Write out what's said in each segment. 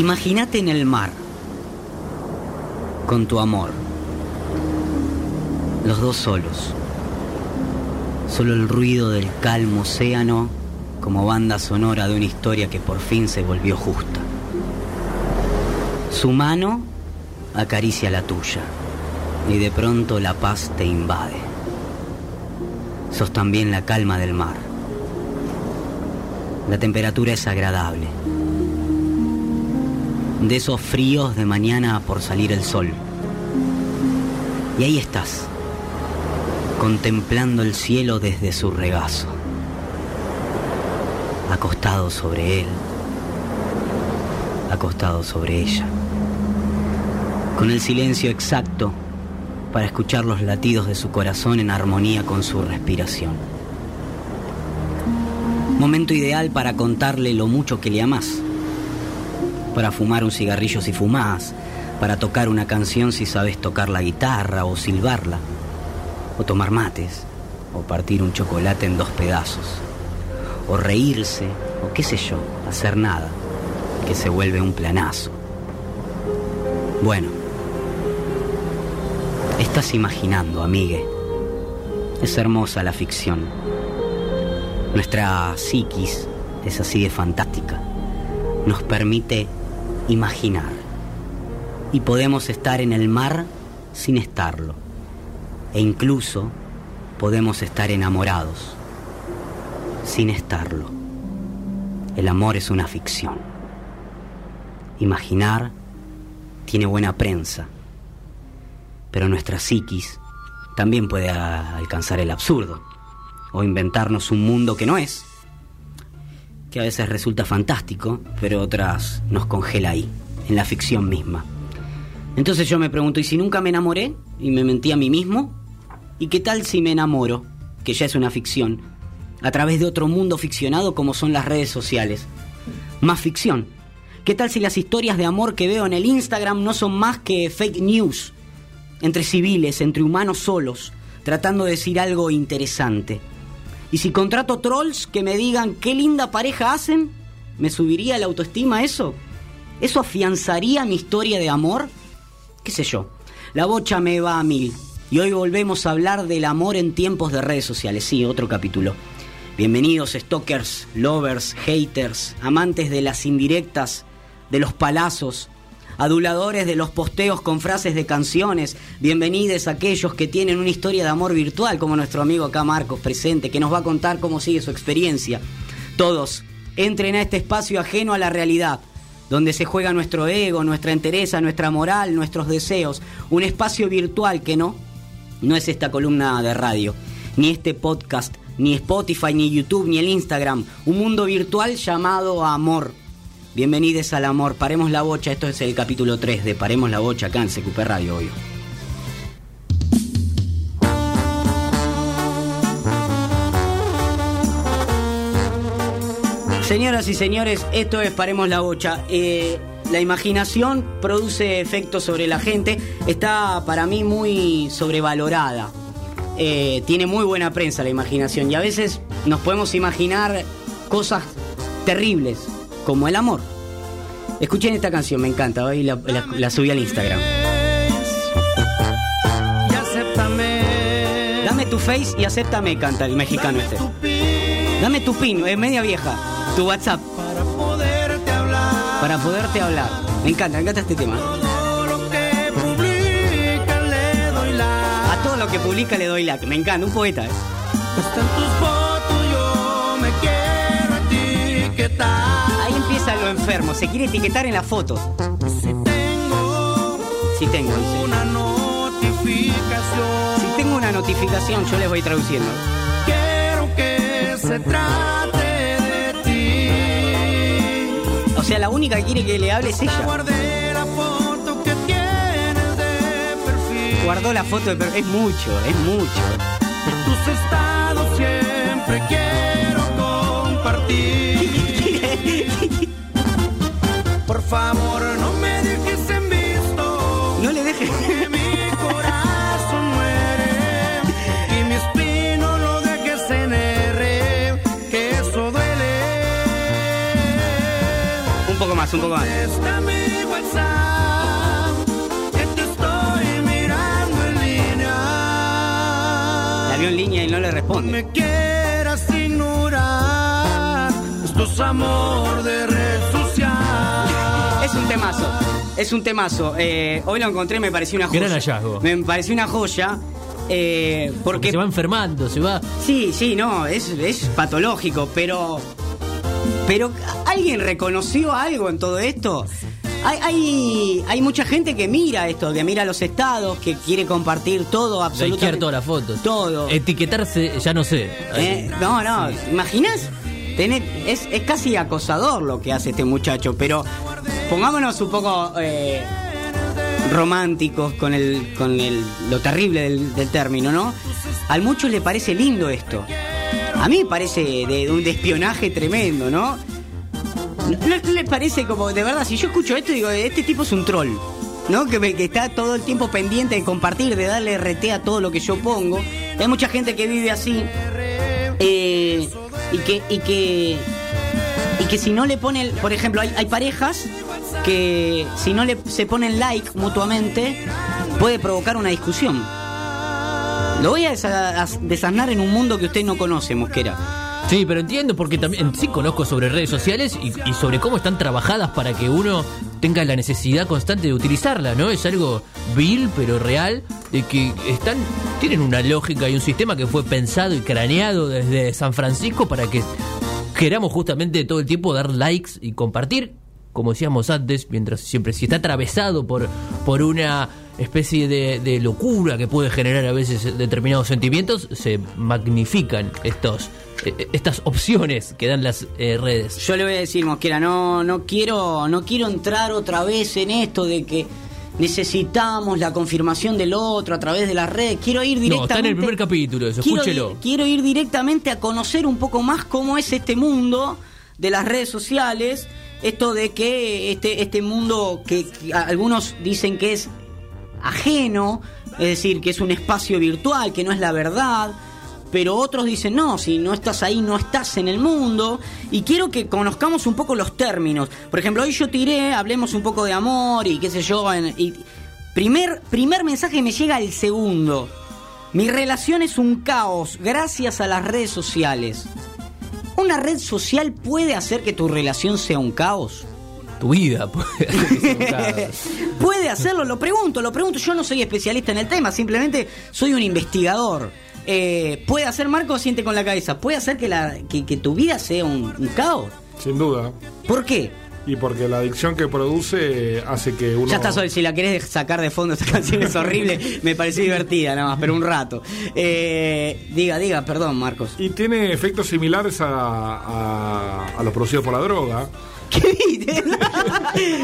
Imagínate en el mar, con tu amor, los dos solos, solo el ruido del calmo océano como banda sonora de una historia que por fin se volvió justa. Su mano acaricia la tuya y de pronto la paz te invade. Sos también la calma del mar. La temperatura es agradable. De esos fríos de mañana por salir el sol. Y ahí estás, contemplando el cielo desde su regazo, acostado sobre él, acostado sobre ella, con el silencio exacto para escuchar los latidos de su corazón en armonía con su respiración. Momento ideal para contarle lo mucho que le amas, para fumar un cigarrillo si fumás, para tocar una canción si sabes tocar la guitarra o silbarla, o tomar mates, o partir un chocolate en dos pedazos, o reírse, o qué sé yo, hacer nada, que se vuelve un planazo. Bueno, estás imaginando, amigue. Es hermosa la ficción. Nuestra psiquis es así de fantástica. Nos permite imaginar. Y podemos estar en el mar sin estarlo. E incluso podemos estar enamorados sin estarlo. El amor es una ficción. Imaginar tiene buena prensa pero nuestra psiquis también puede alcanzar el absurdo o inventarnos un mundo que no es, que a veces resulta fantástico, pero otras nos congela ahí, en la ficción misma. Entonces yo me pregunto, ¿y si nunca me enamoré y me mentí a mí mismo? ¿Y qué tal si me enamoro, que ya es una ficción, a través de otro mundo ficcionado como son las redes sociales? Más ficción. ¿Qué tal si las historias de amor que veo en el Instagram no son más que fake news? entre civiles, entre humanos solos, tratando de decir algo interesante. Y si contrato trolls que me digan qué linda pareja hacen, ¿me subiría la autoestima eso? ¿Eso afianzaría mi historia de amor? ¿Qué sé yo? La bocha me va a mil. Y hoy volvemos a hablar del amor en tiempos de redes sociales. Sí, otro capítulo. Bienvenidos stalkers, lovers, haters, amantes de las indirectas, de los palazos, aduladores de los posteos con frases de canciones, bienvenidos a aquellos que tienen una historia de amor virtual, como nuestro amigo acá Marcos presente, que nos va a contar cómo sigue su experiencia. Todos, entren a este espacio ajeno a la realidad, donde se juega nuestro ego, nuestra entereza, nuestra moral, nuestros deseos, un espacio virtual que no, no es esta columna de radio, ni este podcast, ni Spotify, ni YouTube, ni el Instagram, un mundo virtual llamado amor Bienvenidos al amor, paremos la bocha, esto es el capítulo 3 de Paremos la bocha acá en CQP Radio, obvio. Señoras y señores, esto es Paremos la bocha. Eh, la imaginación produce efectos sobre la gente, está para mí muy sobrevalorada. Eh, tiene muy buena prensa la imaginación y a veces nos podemos imaginar cosas terribles, como el amor. Escuchen esta canción, me encanta, hoy la, subí al Instagram. Dame tu face y acéptame, canta el mexicano este. Dame tu pin, es media vieja, tu WhatsApp. Para poderte hablar. Para poderte hablar. Me encanta, me encanta este tema. A todo lo que publica le doy like. Me encanta, un poeta. ¿eh? tus fotos, yo me quiero etiquetar empieza lo enfermo, se quiere etiquetar en la foto. Si tengo, si tengo una notificación. Si tengo una notificación, yo les voy traduciendo. Quiero que se trate de ti. O sea, la única que quiere que le hable es ella. Guardé la foto que tienes de perfil. Guardó la foto de perfil. Es mucho, es mucho. Tus estados siempre quiero compartir. favor, no me dejes en visto. No le dejes. Porque mi corazón muere y mi espino lo dejes en R, que eso duele. Un poco más, un poco más. en línea y no le responde. Me quieras ignorar, esto es amor de resumen. Es un temazo. Es un temazo. Eh, hoy lo encontré, me pareció una joya. Gran hallazgo. Me pareció una joya. eh, Porque porque se va enfermando, se va. Sí, sí, no, es, es patológico, pero. Pero ¿alguien reconoció algo en todo esto? Hay, hay, hay mucha gente que mira esto, que mira los estados, que quiere compartir todo, Likear absolutamente. todas las fotos. Todo. Etiquetarse, ya no sé. Eh, no, no, ¿imaginas? Tenés- es, es casi acosador lo que hace este muchacho, pero pongámonos un poco eh, románticos con el con el, lo terrible del, término, ¿no? Al mucho le parece lindo esto. A mí parece de, de un espionaje tremendo, ¿no? ¿No, les parece como, de verdad, si yo escucho esto, digo, este tipo es un troll, ¿no? Que, me- que está todo el tiempo pendiente de compartir, de darle RT a todo lo que yo pongo. Hay mucha gente que vive así. eh, y que, y que. Y que si no le ponen, por ejemplo, hay parejas que si no le se ponen like mutuamente, puede provocar una discusión. Lo voy a desa- en un mundo que usted no conoce, Mosquera. Sí, pero entiendo porque también sí conozco sobre redes sociales y, y sobre cómo están trabajadas para que uno tenga la necesidad constante de utilizarlas, ¿no? Es algo vil pero real de que están tienen una lógica y un sistema que fue pensado y craneado desde San Francisco para que queramos justamente todo el tiempo dar likes y compartir, como decíamos antes, mientras siempre si está atravesado por por una especie de, de locura que puede generar a veces determinados sentimientos, se magnifican estos eh, estas opciones que dan las eh, redes. Yo le voy a decir, Mosquera, no, no quiero, no quiero entrar otra vez en esto de que necesitamos la confirmación del otro a través de las redes. Quiero ir No, directamente. está en el primer capítulo, eso, quiero, escúchelo. ir- quiero ir directamente a conocer un poco más cómo es este mundo de las redes sociales. Esto de que este, este mundo que, algunos dicen que es ajeno, es decir, que es un espacio virtual, que no es la verdad. Pero otros dicen, no, si no estás ahí, no estás en el mundo. Y quiero que conozcamos un poco los términos. Por ejemplo, hoy yo tiré, hablemos un poco de amor y qué sé yo. y primer, primer mensaje me llega el segundo. Mi relación es un caos gracias a las redes sociales. ¿Una red social puede hacer que tu relación sea un caos? Tu vida puede hacer que sea un caos. Puede hacerlo, lo pregunto, lo pregunto. Yo no soy especialista en el tema, simplemente soy un investigador. Eh, ¿Puede hacer Marco siente con la cabeza? ¿Puede hacer que, la, que, que tu vida sea un, un caos? Sin duda. ¿Por qué? Y porque la adicción que produce hace que uno. Ya está, Sol, si la querés sacar de fondo, esa canción es horrible, me pareció divertida nada más, pero un rato. Eh, diga, diga, perdón, Marcos. Y tiene efectos similares a, a, a los producidos por la droga. ¿Qué viste?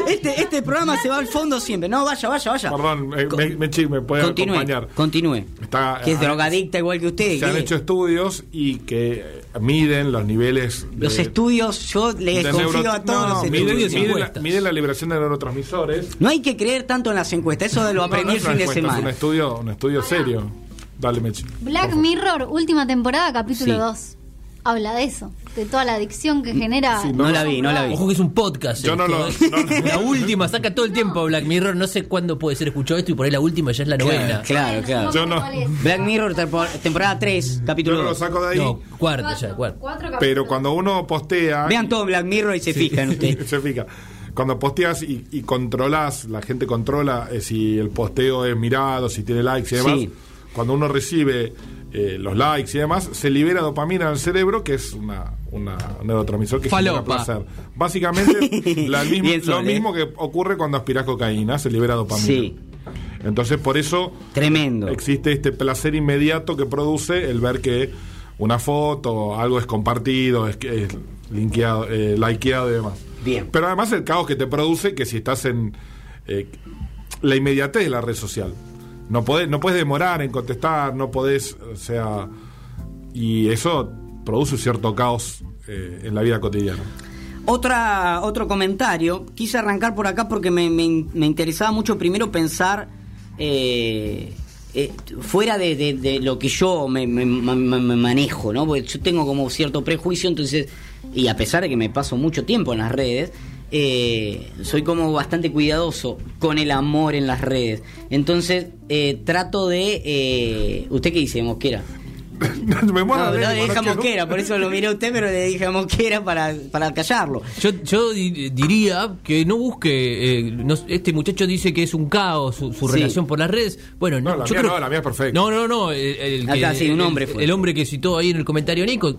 Este, este programa se va al fondo siempre. No, vaya, vaya, vaya. Perdón, eh, me, me, me puede continúe, acompañar. continúe. Está- que es ah, drogadicta igual que usted. Se han hecho estudios y que eh, miden los niveles. de- Los estudios, yo les de confío neuro- a todos no, los miden, estudios. miden la, encuestas. miden la liberación de neurotransmisores. No hay que creer tanto en las encuestas, eso lo aprendí No, no el fin de encuesta, Es un semana. estudio, un estudio serio. Dale, Mechi. Black. Mirror, última temporada, capítulo Sí. 2. Habla de eso, de toda la adicción que genera. Sí, No la vi, no la vi. Ojo que es un podcast. Yo no esto, lo- ¿eh? no, no. La última, saca todo el tiempo Black Mirror. No sé cuándo puede ser escuchado esto y por ahí la última ya es la novena. Claro, claro. Yo no. Black Mirror, tempo- temporada 3, Yo capítulo no lo 2. saco de ahí. No, cuarta ya, cuarta. Pero cuando uno postea. Vean todo Black Mirror y se fijan ustedes. se fija. Cuando posteas y, y controlas, la gente controla eh, si el posteo es mirado, si tiene likes y demás. Sí. Cuando uno recibe eh, los likes y demás, se libera dopamina el cerebro, que es una, una un neurotransmisor que genera placer. Básicamente, la misma- Bien, lo ¿eh? mismo que ocurre cuando aspiras cocaína, se libera dopamina. Sí. Entonces, por eso Tremendo. existe este placer inmediato que produce el ver que una foto, algo es compartido, es, que es linkeado, eh, likeado y demás. Bien. Pero además el caos que te produce que si estás en eh, la inmediatez de la red social. No podés, no puedes demorar en contestar, no podés, o sea, y eso produce cierto caos eh, en la vida cotidiana. Otra, otro comentario. Quise arrancar por acá porque me, me- me interesaba mucho primero pensar eh, eh, fuera de, de- lo que yo me- me manejo, ¿no? Porque yo tengo como cierto prejuicio, entonces, y a pesar de que me paso mucho tiempo en las redes, eh, soy como bastante cuidadoso con el amor en las redes. Entonces, eh, trato de... eh, ¿Usted qué dice, Mosquera? Me muero No, de no quiero- Mosquera, por eso lo miré a usted, pero le dije a Mosquera para, para callarlo. Yo, yo di- diría que no busque. eh, no- este muchacho dice que es un caos su, su Sí. relación por las redes. Bueno, No, la yo mía creo- no, la mía es perfecta. No, no, no. El, el Acá que- sí, un el- hombre fue. El hombre que citó ahí en el comentario Nico.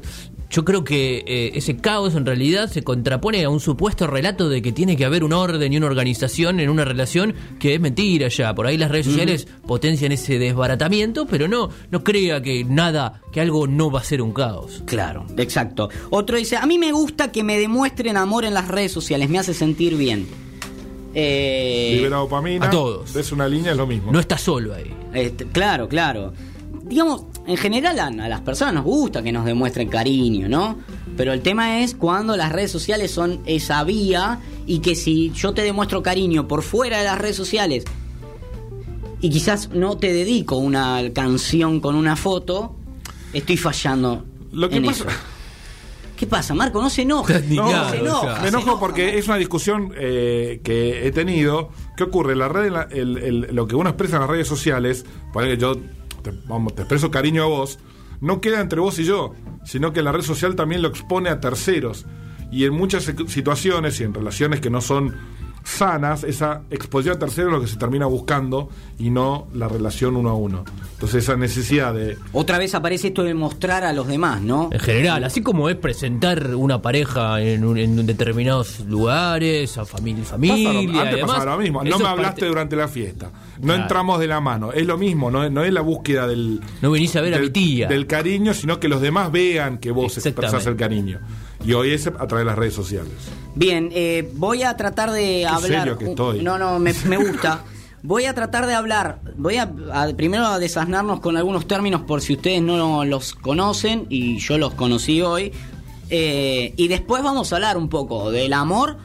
Yo creo que eh, ese caos en realidad se contrapone a un supuesto relato de que tiene que haber un orden y una organización en una relación que es mentira ya. Por ahí las redes sociales potencian ese desbaratamiento, pero no, no crea que nada, que algo no va a ser un caos. Claro, exacto. Otro dice, a mí me gusta que me demuestren amor en las redes sociales, me hace sentir bien. Eh, Libera dopamina. a todos. Ves una línea, es lo mismo. No está solo ahí. este, claro, claro. Digamos, en general a, a las personas nos gusta que nos demuestren cariño, ¿no? Pero el tema es cuando las redes sociales son esa vía y que si yo te demuestro cariño por fuera de las redes sociales y quizás no te dedico una canción con una foto, estoy fallando Lo que en pasa- eso. ¿Qué pasa, Marco? No se enoja. No, nada, se o enoja. sea. Me enojo enoja, porque Marco. es una discusión eh, que he tenido. ¿Qué ocurre? La red, la- el- el- lo que uno expresa en las redes sociales, por que yo te, vamos, te expreso cariño a vos, no queda entre vos y yo, sino que la red social también lo expone a terceros. Y en muchas situ- situaciones y en relaciones que no son sanas, esa exposición a terceros es lo que se termina buscando y no la relación uno a uno. Entonces esa necesidad de... Otra vez aparece esto de mostrar a los demás, ¿no? En general, así como es presentar una pareja en, un- en determinados lugares, a familia, familia. lo- antes además, pasaba lo mismo. No me hablaste parte- durante la fiesta. No Claro. entramos de la mano. Es lo mismo, no, es- no es la búsqueda del. No venís a ver a del- mi tía. Del cariño, sino que los demás vean que vos expresás el cariño. Y hoy es a través de las redes sociales. Bien, eh, voy a tratar de hablar. serio que estoy. No, no, me, me gusta. Voy a tratar de hablar. Voy a, a- primero a desasnarnos con algunos términos por si ustedes no los conocen y yo los conocí hoy. Eh, y después vamos a hablar un poco del amor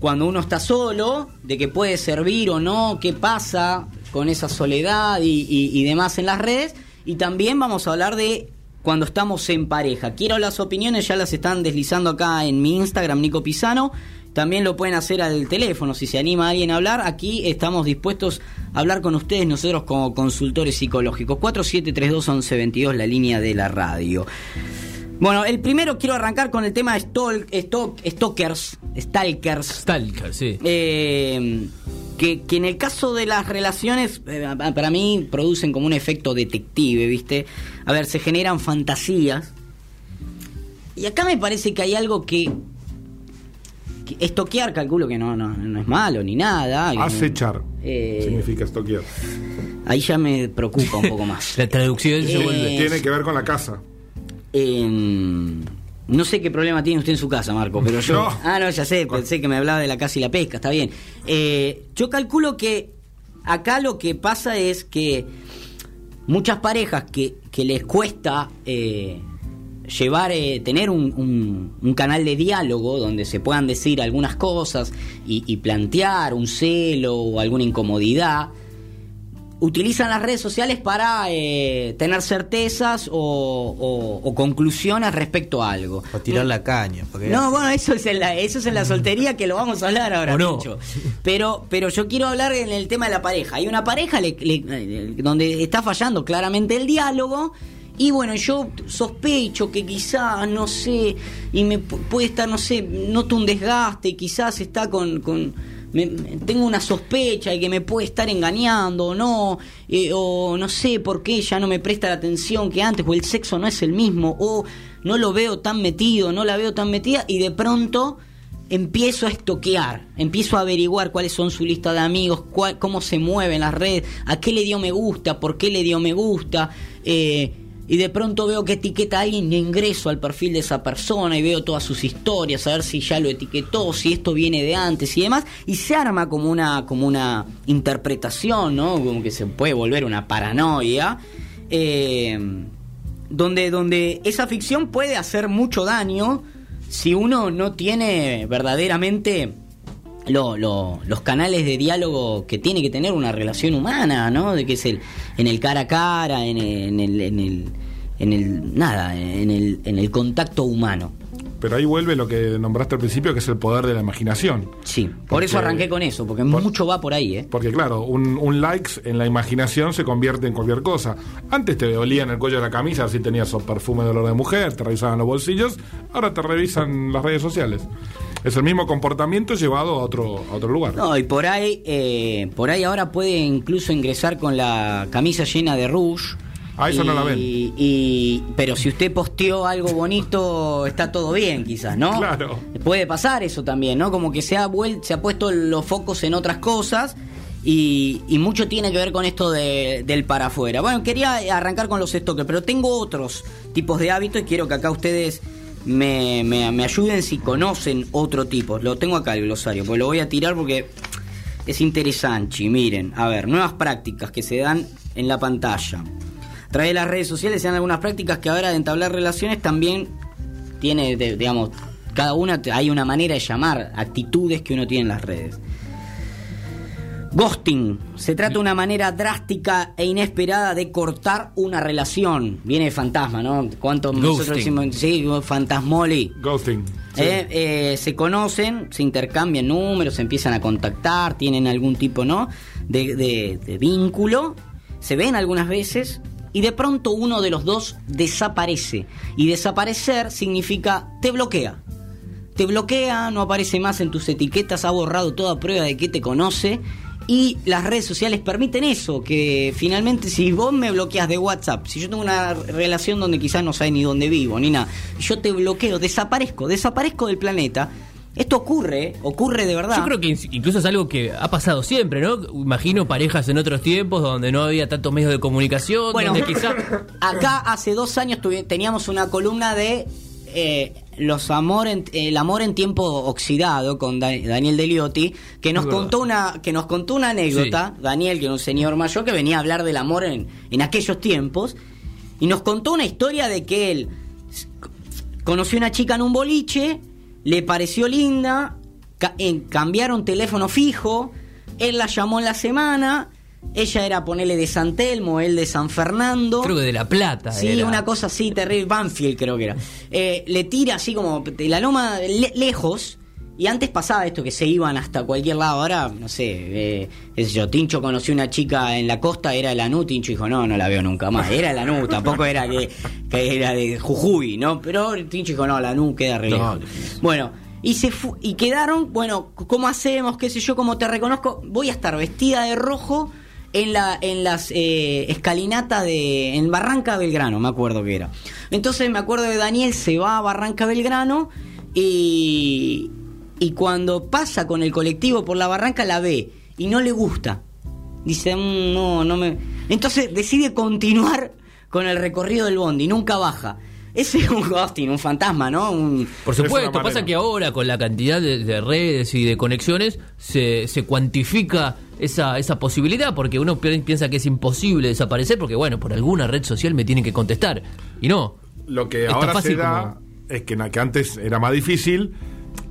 cuando uno está solo, de que puede servir o no, qué pasa con esa soledad y, y- y demás en las redes. Y también vamos a hablar de cuando estamos en pareja. Quiero las opiniones, ya las están deslizando acá en mi Instagram, Nico Pisano. También lo pueden hacer al teléfono, si se anima alguien a hablar. Aquí estamos dispuestos a hablar con ustedes, nosotros como consultores psicológicos. 47321122, la línea de la radio. Bueno, el primero quiero arrancar con el tema de stalk, stalk- stalkers, stalkers. Stalker, sí. Eh, que, que en el caso de las relaciones, eh, pa- para mí producen como un efecto detective, ¿viste? A ver, se generan fantasías. Y acá me parece que hay algo que. que estoquear, calculo que no, no, no es malo ni nada. Acechar Eh, significa estoquear. Ahí ya me preocupa un poco más. La traducción se Eh, vuelve. Tiene que ver con la casa. Eh, no sé qué problema tiene usted en su casa, Marco, pero yo... No. Ah, no, ya sé, pensé que me hablaba de la casa y la pesca, está bien. Eh, yo calculo que acá lo que pasa es que muchas parejas que, que les cuesta eh, llevar, eh, tener un, un- un canal de diálogo donde se puedan decir algunas cosas y, y plantear un celo o alguna incomodidad, utilizan las redes sociales para eh, tener certezas o, o- o conclusiones respecto a algo. Para tirar la caña. No, bueno, eso es, en la, eso es en la soltería que lo vamos a hablar ahora, ¿O no? Pincho. Pero, pero yo quiero hablar en el tema de la pareja. Hay una pareja le- le- donde está fallando claramente el diálogo. Y bueno, yo sospecho que quizás, no sé, y me pu- puede estar, no sé, noto un desgaste, quizás está con... con me- tengo una sospecha de que me puede estar engañando o no, eh, o no sé por qué ya no me presta la atención que antes, o el sexo no es el mismo, o no lo veo tan metido, no la veo tan metida, y de pronto empiezo a estoquear, empiezo a averiguar cuáles son su lista de amigos, cuál- cómo se mueve en las redes, a qué le dio me gusta, por qué le dio me gusta, eh, y de pronto veo que etiqueta a alguien y ingreso al perfil de esa persona y veo todas sus historias, a ver si ya lo etiquetó, si esto viene de antes y demás, y se arma como una, como una interpretación, ¿no? Como que se puede volver una paranoia. eh, donde, donde esa ficción puede hacer mucho daño si uno no tiene verdaderamente lo- lo- los canales de diálogo que tiene que tener una relación humana, ¿no? De que es el en el cara a cara, en el, en el, en el, en el- nada, en el, en el contacto humano. pero ahí vuelve lo que nombraste al principio, que es el poder de la imaginación. Sí, por eso arranqué con eso, porque por- mucho va por ahí, ¿eh? Porque claro, un, un likes en la imaginación se convierte en cualquier cosa. Antes te olían el cuello de la camisa a ver si tenías un perfume de olor de mujer, te revisaban los bolsillos, ahora te revisan las redes sociales. Es el mismo comportamiento llevado a otro, a otro lugar. No, y por ahí, eh, por ahí ahora puede incluso ingresar con la camisa llena de rouge. Ah, eso y, no la ven. y- pero si usted posteó algo bonito, está todo bien, quizás, ¿no? Claro. Puede pasar eso también, ¿no? Como que se ha, vuel- se ha puesto los focos en otras cosas. Y, y mucho tiene que ver con esto de- del para afuera. Bueno, quería arrancar con los estoques, pero tengo otros tipos de hábitos y quiero que acá ustedes me, me- ayuden si conocen otro tipo. Lo tengo acá el glosario, pues lo voy a tirar porque es interesante. Miren, a ver, nuevas prácticas que se dan en la pantalla. A través de las redes sociales se dan algunas prácticas que ahora de entablar relaciones también tiene, de- digamos, cada una hay una manera de llamar actitudes que uno tiene en las redes. Ghosting. Se trata de una manera drástica e inesperada de cortar una relación. Viene de fantasma, ¿no? ¿Cuánto nosotros decimos? Sí, fantasmoli. Ghosting. Sí. Eh, eh, se conocen, se intercambian números, se empiezan a contactar, tienen algún tipo ¿no? de, de- de vínculo, se ven algunas veces y de pronto uno de los dos desaparece. Y desaparecer significa te bloquea. Te bloquea, no aparece más en tus etiquetas, ha borrado toda prueba de que te conoce. Y las redes sociales permiten eso, que finalmente si vos me bloqueas de WhatsApp, si yo tengo una relación donde quizás no sabes ni dónde vivo, ni nada, yo te bloqueo, desaparezco, desaparezco del planeta, esto ocurre, ocurre de verdad. Yo creo que in- incluso es algo que ha pasado siempre, ¿no? Imagino parejas en otros tiempos donde no había tantos medios de comunicación, Bueno, donde quizá... acá hace dos años teníamos una columna de eh, los amor en- el amor en tiempo oxidado con Da- Daniel Deliotti, que nos contó una que nos contó una anécdota. Daniel, que era un señor mayor que venía a hablar del amor en, en aquellos tiempos, y nos contó una historia de que él conoció una chica en un boliche, le pareció linda, ca- eh, cambiaron teléfono fijo, él la llamó en la semana, ella era ponerle de San Telmo, él de San Fernando. Creo que de La Plata Sí, era. una cosa así terrible, Banfield creo que era. Eh, le tira así como de la loma le- lejos. Y antes pasaba esto, que se iban hasta cualquier lado. Ahora, no sé, eh, qué sé yo, Tincho conoció una chica en la costa, era Lanú, Tincho dijo, no, no la veo nunca más. Era Lanú, tampoco era que, que era de Jujuy, ¿no? Pero Tincho dijo, no, Lanú queda re No, lejos". Bueno, y se y quedaron, bueno, ¿cómo hacemos? ¿Qué sé yo? ¿Cómo te reconozco? Voy a estar vestida de rojo en la en las eh, escalinatas de en Barranca Belgrano, me acuerdo que era. Entonces me acuerdo de Daniel se va a Barranca Belgrano y y cuando pasa con el colectivo por la barranca la ve y no le gusta. Dice, "Mm, no, no me. Entonces decide continuar con el recorrido del bondi, nunca baja. Ese es un ghosting, un fantasma, ¿no? Un- Por supuesto, manera. pasa que ahora con la cantidad de, de redes y de conexiones se, se cuantifica esa, esa posibilidad porque uno pi- piensa que es imposible desaparecer porque bueno, por alguna red social me tienen que contestar y no. Lo que ahora se da como- es que, que antes era más difícil.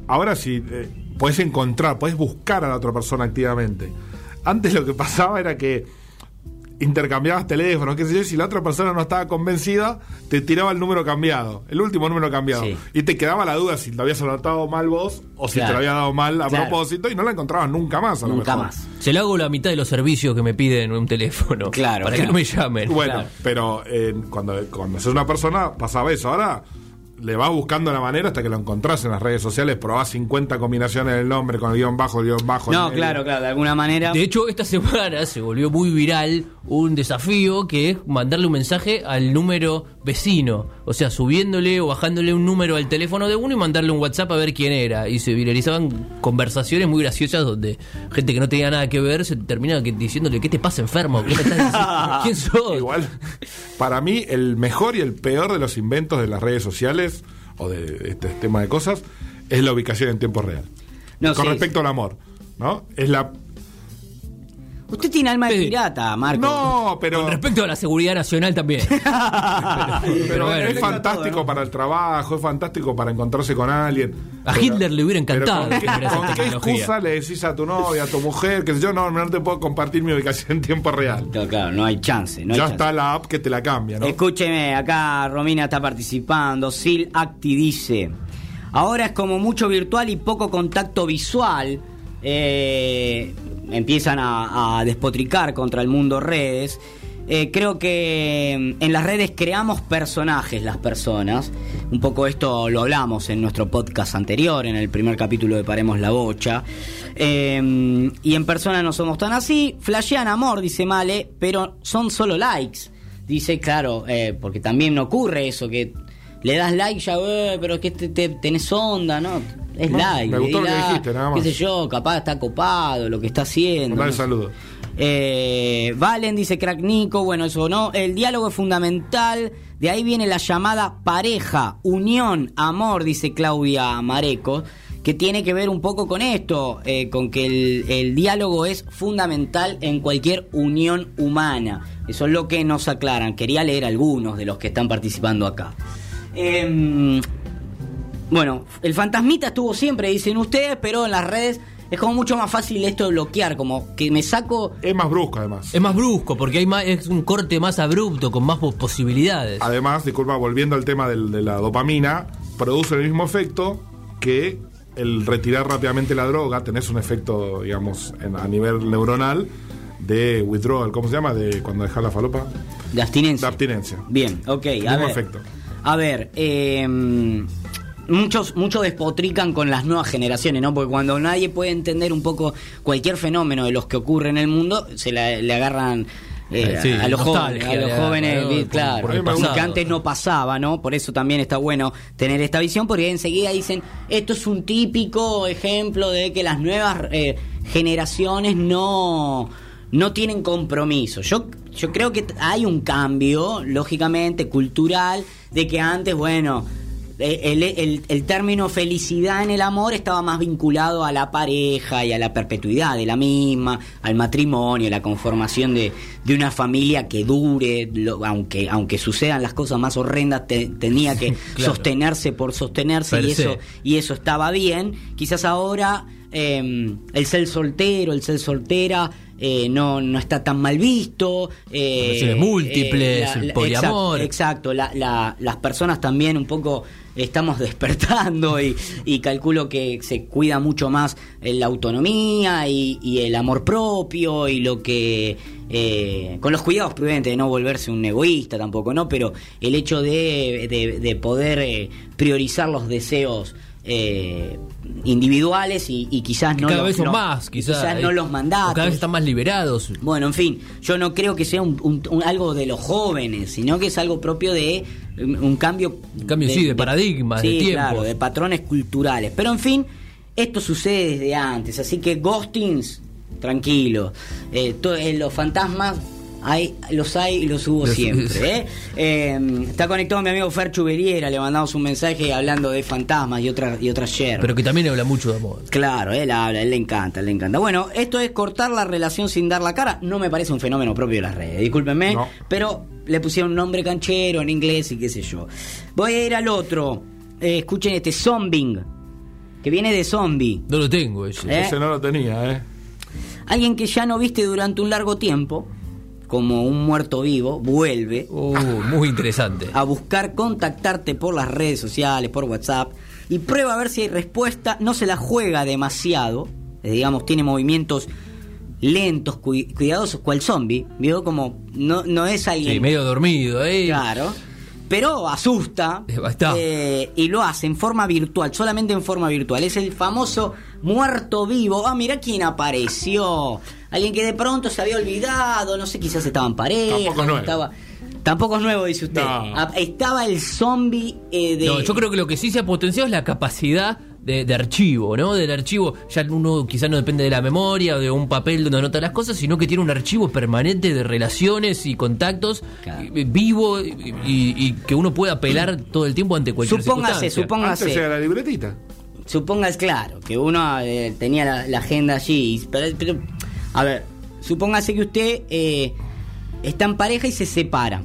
Ahora sí, eh, puedes encontrar, puedes buscar a la otra persona activamente. Antes lo que pasaba era que intercambiabas teléfonos, qué sé yo, y si la otra persona no estaba convencida, te tiraba el número cambiado, el último número cambiado. Sí. Y te quedaba la duda si lo habías anotado mal vos o si Claro. te lo había dado mal a Claro. propósito y no la encontrabas nunca más. A lo nunca mejor. más. Se lo hago la mitad de los servicios que me piden en un teléfono. Claro, Para claro. que no me llamen. Bueno, pero eh, cuando, cuando sos una persona pasaba eso. Ahora le vas buscando la manera hasta que lo encontrás en las redes sociales, probás 50 combinaciones del nombre con el guion bajo, el guion bajo. el No, claro, claro, de alguna manera. De hecho, esta semana se volvió muy viral un desafío que es mandarle un mensaje al número vecino. O sea, subiéndole o bajándole un número al teléfono de uno y mandarle un WhatsApp a ver quién era. Y se viralizaban conversaciones muy graciosas donde gente que no tenía nada que ver se termina que- diciéndole, ¿qué te pasa enfermo? ¿Qué me estás diciendo? ¿Quién sos? Igual, para mí, el mejor y el peor de los inventos de las redes sociales o de este tema de cosas es la ubicación en tiempo real. No, con sí. respecto al amor, ¿no? Es la. Usted tiene alma de Sí. pirata, Marco. No, pero. Con respecto a la seguridad nacional también. Pero bueno, es fantástico todo, ¿no? para el trabajo, es fantástico para encontrarse con alguien. A Pero- Hitler le hubiera encantado ¿Con qué, con excusa le decís a tu novia, a tu mujer, que yo no, no te puedo compartir mi ubicación en tiempo real? No, claro, no hay chance. No hay ya chance. está la app que te la cambia, ¿no? Escúcheme, acá Romina está participando. Sil Acti dice: Ahora es como mucho virtual y poco contacto visual. Eh, empiezan a, despotricar contra el mundo redes. Eh, creo que mm, en las redes creamos personajes las personas. Un poco esto lo hablamos en nuestro podcast anterior, en el primer capítulo de Paremos la Bocha. Eh, y en persona no somos tan así. Flashean amor, dice Male, pero son solo likes. Dice, claro, eh, porque también ocurre eso, que le das like ya, eh, pero que te, te- tenés onda, ¿no? Es No, like. me gustó lo que dijiste, nada más. Qué sé yo, capaz está copado lo que está haciendo. Mandale no sé. saludos. Eh, Valen dice crack Nico, bueno, eso no. El diálogo es fundamental. De ahí viene la llamada pareja, unión, amor, dice Claudia Mareco, que tiene que ver un poco con esto, eh, con que el, el diálogo es fundamental en cualquier unión humana. Eso es lo que nos aclaran. Quería leer algunos de los que están participando acá. Em, bueno, el fantasmita estuvo siempre, dicen ustedes, pero en las redes es como mucho más fácil esto de bloquear, como que me saco Es más brusco, además. Es más brusco, porque hay más, es un corte más abrupto, con más pos- posibilidades. Además, disculpa, volviendo al tema del- de la dopamina, produce el mismo efecto que el retirar rápidamente la droga. Tenés un efecto, digamos, en- a nivel neuronal de withdrawal, ¿cómo se llama? De cuando dejas la falopa. de De abstinencia. abstinencia. Bien, ok, a Mismo ver. efecto. A ver, eh, muchos, muchos despotrican con las nuevas generaciones, ¿no? Porque cuando nadie puede entender un poco cualquier fenómeno de los que ocurre en el mundo, se la- le agarran eh, Eh, sí, a los jóvenes, a los jóvenes, Por- claro, por el y pasado. que antes no pasaba, ¿no? Por eso también está bueno tener esta visión, porque enseguida dicen, esto es un típico ejemplo de que las nuevas eh, generaciones no no tienen compromiso. Yo, yo creo que hay un cambio, lógicamente, cultural, de que antes, bueno, eh, el, el- el término felicidad en el amor estaba más vinculado a la pareja y a la perpetuidad de la misma, al matrimonio, a la conformación de, de una familia que dure, lo- aunque, aunque sucedan las cosas más horrendas, te- tenía que Claro. sostenerse por sostenerse Per y se. eso, y eso estaba bien. Quizás ahora eh, el ser soltero, el ser soltera, eh, no, no está tan mal visto. eh, Relaciones múltiples, el poliamor. Exacto, exacto. La- la- las personas también un poco estamos despertando y, y calculo que se cuida mucho más eh, la autonomía y, y el amor propio y lo que eh, con los cuidados prudentes de no volverse un egoísta tampoco no pero el hecho de, de- de poder eh, priorizar los deseos eh, individuales y, y quizás no cada los, vez son no- más, quizás. no eh, los mandatos Cada vez están más liberados. bueno, en fin, yo no creo que sea un, un- un- algo de los jóvenes, sino que es algo propio de un, un cambio... Un cambio, sí, de paradigmas, de sí, tiempos. claro, de patrones culturales. Pero en fin, esto sucede desde antes, así que ghostings, tranquilo. Eh, to- eh, los fantasmas... Hay, los hay y los hubo Los- siempre. ¿eh? Eh, está conectado mi amigo Fer Chuberiera, le mandamos un mensaje hablando de fantasmas y otras y otras yerbas. Pero que también habla mucho de amor. Claro, él habla, él le encanta, él le encanta. Bueno, esto es cortar la relación sin dar la cara. No me parece un fenómeno propio de las redes, discúlpenme, No. pero le pusieron un nombre canchero en inglés y qué sé yo. Voy a ir al otro. Eh, escuchen este zombing, que viene de zombie. No lo tengo ese. ¿Eh? Ese no lo tenía, ¿eh? Alguien que ya no viste durante un largo tiempo, como un muerto vivo, vuelve Uh, muy interesante. a buscar contactarte por las redes sociales, por WhatsApp, y prueba a ver si hay respuesta. No se la juega demasiado, eh, digamos, tiene movimientos lentos, cu- cuidadosos, cual zombie. Vio como no, no es alguien. Sí, medio dormido, ¿eh? Claro. Pero asusta Eh, eh, y lo hace en forma virtual, solamente en forma virtual. Es el famoso muerto vivo. Ah, mira quién apareció. Alguien que de pronto se había olvidado, no sé, quizás estaba en pareja. Tampoco es nuevo. Estaba, tampoco es nuevo, dice usted. No. Ah, Estaba el zombie eh, de. No, yo creo que lo que sí se ha potenciado es la capacidad de, de archivo, ¿no? Del archivo, ya uno quizás no depende de la memoria o de un papel donde anota las cosas, sino que tiene un archivo permanente de relaciones y contactos Claro. eh, vivo y, y- y que uno pueda apelar todo el tiempo ante cualquier Supóngase, circunstancia. supóngase. Era la libretita. Supongas, claro, que uno eh, tenía la, la agenda allí. pero, a ver, supóngase que usted eh, está en pareja y se separa.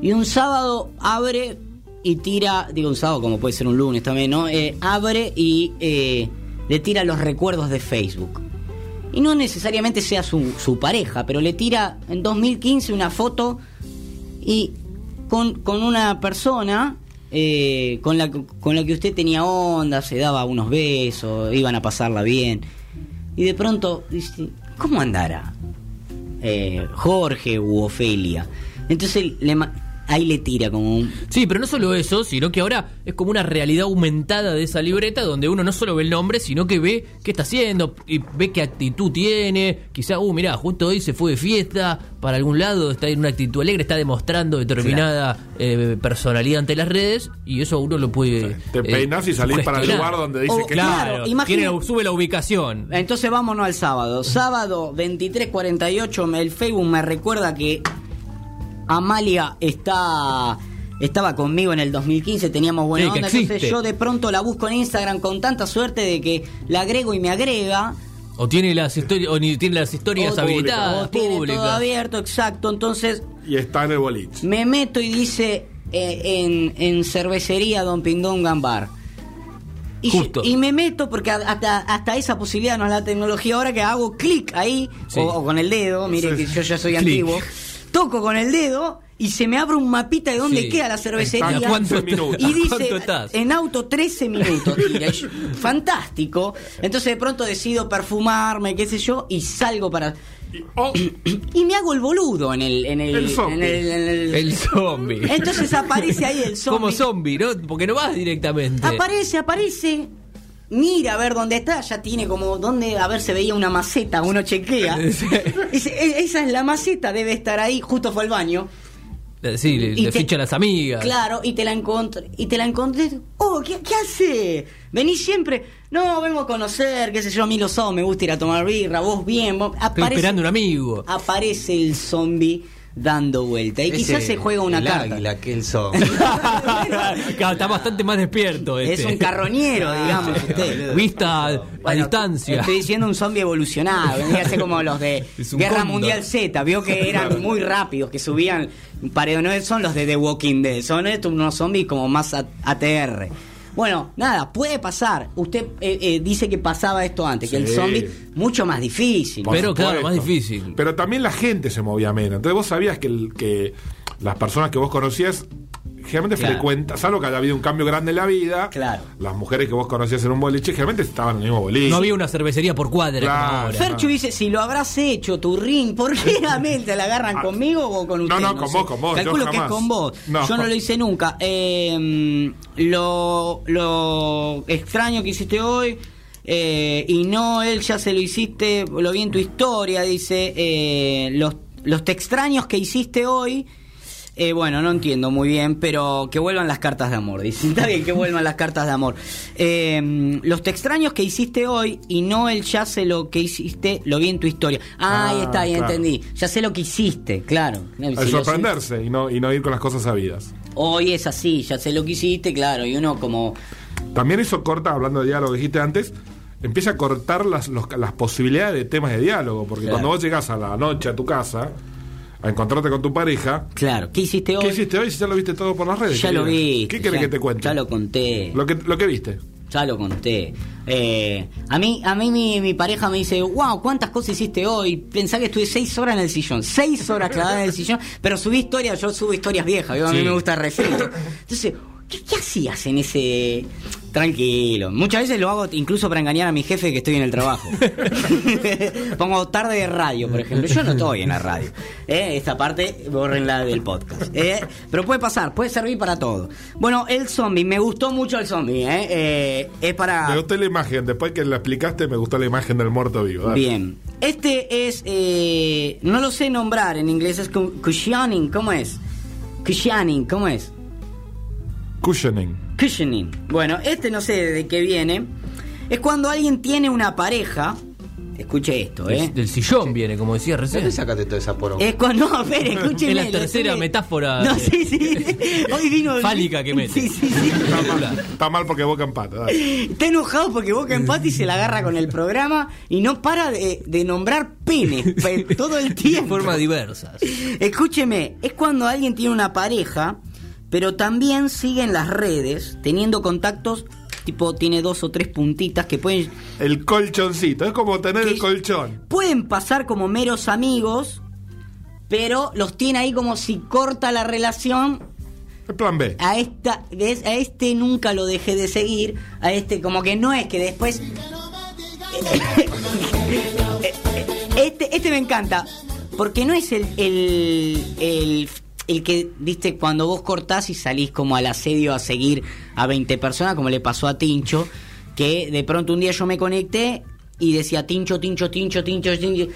Y un sábado abre y tira, digo un sábado como puede ser un lunes también, ¿no? Eh, abre y eh, le tira los recuerdos de Facebook. Y no necesariamente sea su, pareja, pero le tira en 2015 una foto y con, con una persona con, la, con la que usted tenía onda, se daba unos besos, iban a pasarla bien. Y de pronto dice, ¿cómo andará? eh, Jorge u Ofelia. Entonces le ahí le tira como un... Sí, pero no solo eso, sino que ahora es como una realidad aumentada de esa libreta donde uno no solo ve el nombre, sino que ve qué está haciendo y ve qué actitud tiene. Quizá, uh, mirá, justo hoy se fue de fiesta para algún lado, está en una actitud alegre, está demostrando determinada eh, personalidad ante las redes y eso uno lo puede. Te eh, peinas y salís para el lugar donde dice O- que Claro, Claro, tiene- sube la ubicación. Entonces vámonos al sábado. Sábado 23.48, el Facebook me recuerda que Amalia está... Estaba conmigo en el 2015, teníamos buena Sí, onda, entonces yo de pronto la busco en Instagram con tanta suerte de que la agrego y me agrega. O tiene las historias, o ni tiene las historias o- habilitadas, o tiene públicas. todo abierto, exacto. Entonces y está en el boliche. Me meto y dice eh, en, en cervecería Don Pindón Gambar. Y, Justo. y me meto porque hasta, hasta esa posibilidad no es la tecnología ahora que hago clic ahí Sí. o, o con el dedo, mire Sí. que yo ya soy Clic. antiguo. Toco con el dedo y se me abre un mapita de dónde Sí. queda la cervecería. A cuántos minutos. Y ¿A dice, cuánto estás? en auto 13 minutos. tira. Fantástico. Entonces de pronto decido perfumarme, qué sé yo, y salgo para... Y- oh, Y me hago el boludo en el... En el, El zombie. en el- en el- El zombie. entonces aparece ahí el zombie. Como zombie, ¿no? Porque no vas directamente. Aparece, aparece. Mira a ver dónde está. Ya tiene como dónde. A ver, se veía una maceta. Uno chequea. Dice, "E- esa es la maceta, debe estar ahí. Justo fue al baño. Sí, le, le te- ficha a las amigas. Claro, y te la encontré. Y te la encontré. Oh, ¿qué, qué hace? ¿Venís siempre? No, vengo a conocer, qué sé yo, a mí los sábados me gusta ir a tomar birra, vos bien. Vos, Estoy esperando un amigo. Aparece el zombie dando vuelta. Y quizás se juega una el carta. águila, que el son. Claro, está bastante más despierto. Es este. un carroñero, digamos. usted. Vista a, distancia. Estoy diciendo un zombie evolucionado, vendría a ser como los de Guerra. Mundial Z, vio que eran muy rápidos, que subían paredes, no son los de The Walking Dead, son estos unos zombies como más A- ATR. Bueno, nada, puede pasar. Usted eh, eh, dice que pasaba esto antes, que el zombie mucho más difícil. Por Pero claro, más difícil. Pero también la gente se movía menos. Entonces vos sabías que, el- que las personas que vos conocías generalmente Claro. frecuentas, salvo que haya habido un cambio grande en la vida, Claro. las mujeres que vos conocías en un boliche generalmente estaban en el mismo boliche. No había una cervecería por cuadra Claro. Ferchu dice, si lo habrás hecho, tu ring, ¿por qué realmente la agarran conmigo o con usted? Ah. No, no, con sé. vos, con vos, yo Calculo que es con vos. No. Yo no lo hice nunca. Eh, lo, lo extraño que hiciste hoy, eh, y no, él ya se lo hiciste, lo vi en tu historia, dice, eh, los, los te extraños que hiciste hoy... Eh, bueno, no entiendo muy bien, pero que vuelvan las cartas de amor. Dice, está bien que vuelvan las cartas de amor. Eh, los te extraños que hiciste hoy y no el ya sé lo que hiciste, lo vi en tu historia. Ah, ahí Ah, está, ahí claro. entendí. Ya sé lo que hiciste, claro. Si Al lo sé- sorprenderse y no, y no ir con las cosas sabidas. Hoy es así, ya sé lo que hiciste, claro. Y uno como... También eso corta, hablando de diálogo que dijiste antes, empieza a cortar las, los- las posibilidades de temas de diálogo. Porque Claro. cuando vos llegás a la noche a tu casa a encontrarte con tu pareja, Claro, ¿qué hiciste hoy? ¿qué hiciste hoy si ya lo viste todo por las redes? Ya lo vi. ¿Qué querés que te cuente? Ya lo conté. Lo que, lo que viste. Ya lo conté. Eh, a mí, a mí mi, mi pareja me dice, wow, ¿cuántas cosas hiciste hoy? Pensá que estuve seis horas en el sillón, seis horas clavada en el sillón, pero subí historias, yo subo historias viejas, a mí Sí. me gusta refrito. Entonces, ¿qué, qué hacías en ese... Tranquilo. Muchas veces lo hago incluso para engañar a mi jefe que estoy en el trabajo. Pongo tarde de radio, por ejemplo. Yo no estoy en la radio. ¿eh? Esta parte, borrenla del podcast. ¿eh? Pero puede pasar, puede servir para todo. Bueno, el zombie, me gustó mucho el zombie. ¿eh? Eh, es para... Me gustó la imagen. Después que la explicaste, me gustó la imagen del muerto vivo. Dale. Bien. Este es, eh, no lo sé nombrar, en inglés es cu- cushioning, ¿cómo es? Cushioning, ¿cómo es? Cushioning. Cushioning. Bueno, este no sé de qué viene. Es cuando alguien tiene una pareja. Escuche esto, ¿eh? Del, del sillón viene, como decía ¿Dónde recién. sacaste toda esa poronga? Es cuando, no, espere, escúcheme. Es la tercera metáfora No, de- sí, sí. Hoy vino. Fálica que mete. Sí, sí, sí. Está mal, está mal porque Boca empata. dale. Está enojado porque Boca empata y se la agarra con el programa y no para de, de nombrar penes pe- todo el De tiempo. formas diversas. Escúcheme, es cuando alguien tiene una pareja, pero también sigue en las redes, teniendo contactos, tipo tiene dos o tres puntitas que pueden, El colchoncito. Es como tener el colchón. pueden pasar como meros amigos, pero los tiene ahí como si corta la relación, El plan B. a esta ¿ves? a este nunca lo dejé de seguir a este como que no es que después este este me encanta porque no es el el, el el que, viste, cuando vos cortás y salís como al asedio a seguir a 20 personas, como le pasó a Tincho, que de pronto un día yo me conecté y decía Tincho, Tincho, Tincho, Tincho, Tincho.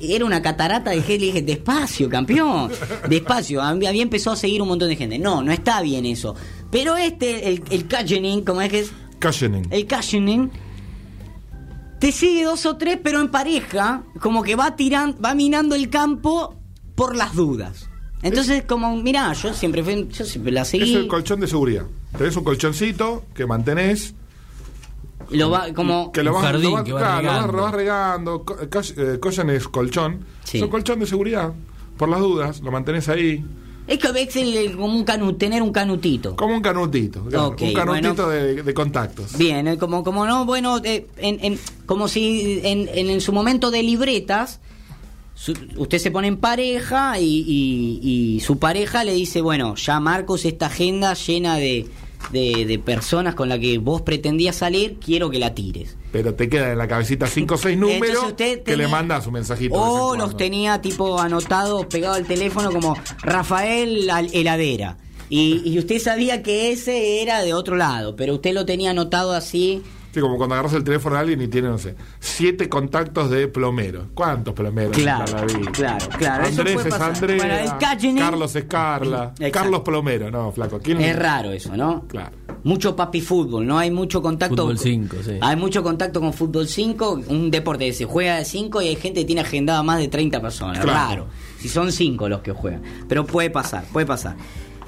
Era una catarata de gente. Le dije, despacio, campeón, despacio. Había empezado a seguir un montón de gente. No, no está bien eso. Pero este, el, el Kajenin, como es que es? Cushioning. El Kajenin, te sigue dos o tres, pero en pareja, como que va tirando, va minando el campo por las dudas. Entonces, como, mirá, yo siempre fui- yo siempre la Es seguí. el colchón de seguridad. Tenés un colchoncito que mantenés. Lo va, como. Que lo vas, jardín lo vas- que va claro, lo vas- regando. lo vas regando. Co- cush- eh, es colchón. Sí. Es un colchón de seguridad. Por las dudas, lo mantenés ahí. Es que es el- el- como un canu, tener un canutito. Como un canutito. claro, Ok, un canutito bueno. de, de contactos. Bien, eh, como, como no, bueno, eh, en, en- como si en, en, en su momento de libretas, su- usted se pone en pareja y, y- y su pareja le dice, bueno, ya Marcos, esta agenda llena de, de, de personas con las que vos pretendías salir, quiero que la tires. Pero te quedan en la cabecita 5 o 6 números usted que le mandas un mensajito. O los tenía tipo anotados, pegados al teléfono como Rafael heladera. Y, y usted sabía que ese era de otro lado, pero usted lo tenía anotado así. Sí, como cuando agarras el teléfono de alguien y tiene, no sé, siete contactos de plomero. ¿Cuántos plomeros? Claro, claro, claro, Andrés es Cagenin- Carlos es Carla. Exacto. Carlos Plomero. No, flaco. ¿quién Es raro eso, ¿no? Claro. Mucho papi fútbol, no hay mucho contacto. Fútbol cinco, sí. Hay mucho contacto con fútbol 5, un deporte que se juega de 5 y hay gente que tiene agendada más de 30 personas. Claro. Raro. Si son 5 los que juegan. Pero puede pasar, puede pasar.